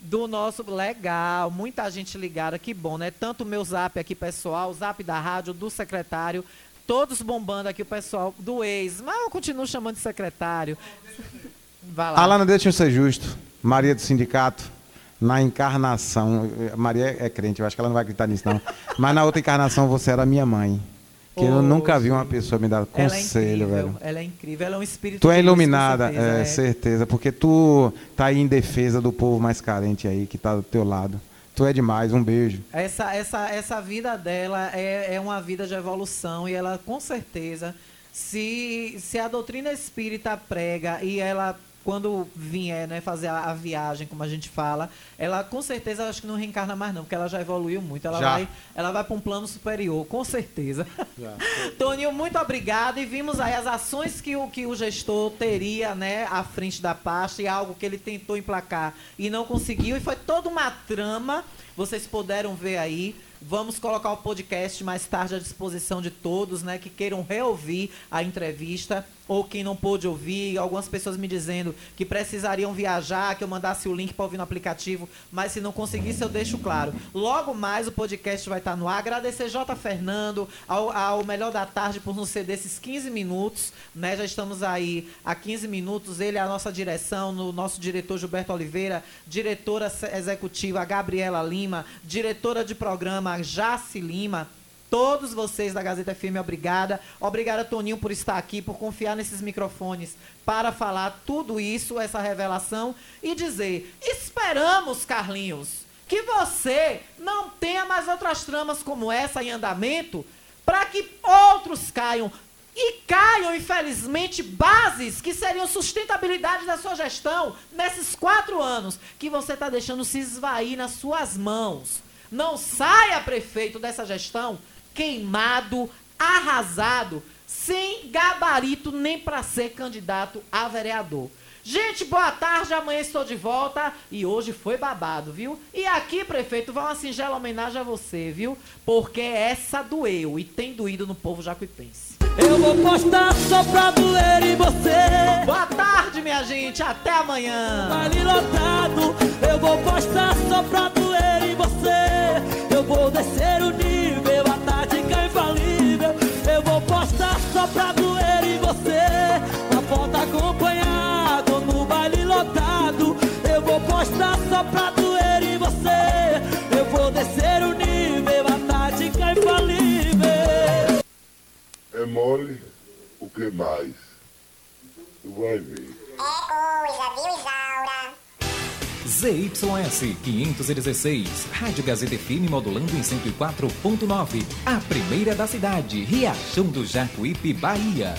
do nosso legal, muita gente ligada, que bom, né? Tanto o meu zap aqui pessoal, o zap da rádio, do secretário, todos bombando aqui o pessoal do ex, mas eu continuo chamando de secretário. Vai lá. Alana, deixa eu ser justo. Maria do sindicato, na encarnação, Maria é crente, eu acho que ela não vai gritar nisso não. Mas na outra encarnação você era minha mãe. Que oh, eu nunca vi uma pessoa me dar conselho, ela é velho. Ela é incrível, ela é um espírito. Tu é iluminada, certeza, é, é, certeza, porque tu tá aí em defesa do povo mais carente aí, que tá do teu lado. Tu é demais, um beijo. Essa, essa, essa vida dela é, é uma vida de evolução e ela, com certeza, se, se a doutrina espírita prega e ela quando vier né, fazer a, a, viagem, como a gente fala, ela com certeza acho que não reencarna mais não, porque ela já evoluiu muito. Ela já. vai, ela vai para um plano superior, com certeza. Toninho, muito obrigado. E vimos aí as ações que o, que o gestor teria né, à frente da pasta e algo que ele tentou emplacar e não conseguiu. E foi toda uma trama, vocês puderam ver aí. Vamos colocar o podcast mais tarde à disposição de todos, né, que queiram reouvir a entrevista ou quem não pôde ouvir, algumas pessoas me dizendo que precisariam viajar, que eu mandasse o link para ouvir no aplicativo, mas se não conseguisse eu deixo claro. Logo mais o podcast vai estar no ar. Agradecer J. Fernando, ao, ao Melhor da Tarde por nos ceder esses 15 minutos, né? Já estamos aí há 15 minutos, ele é a nossa direção, no nosso diretor Gilberto Oliveira, diretora executiva Gabriela Lima, diretora de programa Jace Lima, Todos vocês da Gazeta FM, obrigada. Obrigada, Toninho, por estar aqui, por confiar nesses microfones para falar tudo isso, essa revelação e dizer: esperamos, Carlinhos, que você não tenha mais outras tramas como essa em andamento para que outros caiam. E caiam, infelizmente, bases que seriam sustentabilidade da sua gestão nesses quatro anos que você está deixando se esvair nas suas mãos. Não saia, prefeito, dessa gestão queimado, arrasado, sem gabarito nem para ser candidato a vereador. Gente, boa tarde, amanhã estou de volta e hoje foi babado, viu? E aqui, prefeito, vai uma singela homenagem a você, viu? Porque essa doeu e tem doído no povo jacuipense. Eu vou postar só pra doer em você. Boa tarde, minha gente, até amanhã. Vale lotado, eu vou postar só pra doer em você. Eu vou descer o nível só só pra doer em você. Eu vou descer o nível, a tática infalível. É mole, o que mais? Tu vai ver. É coisa, viu, Isaura? ZYS 516, Rádio Gazeta FM modulando em 104.9. A primeira da cidade, Riachão do Jacuípe, Bahia.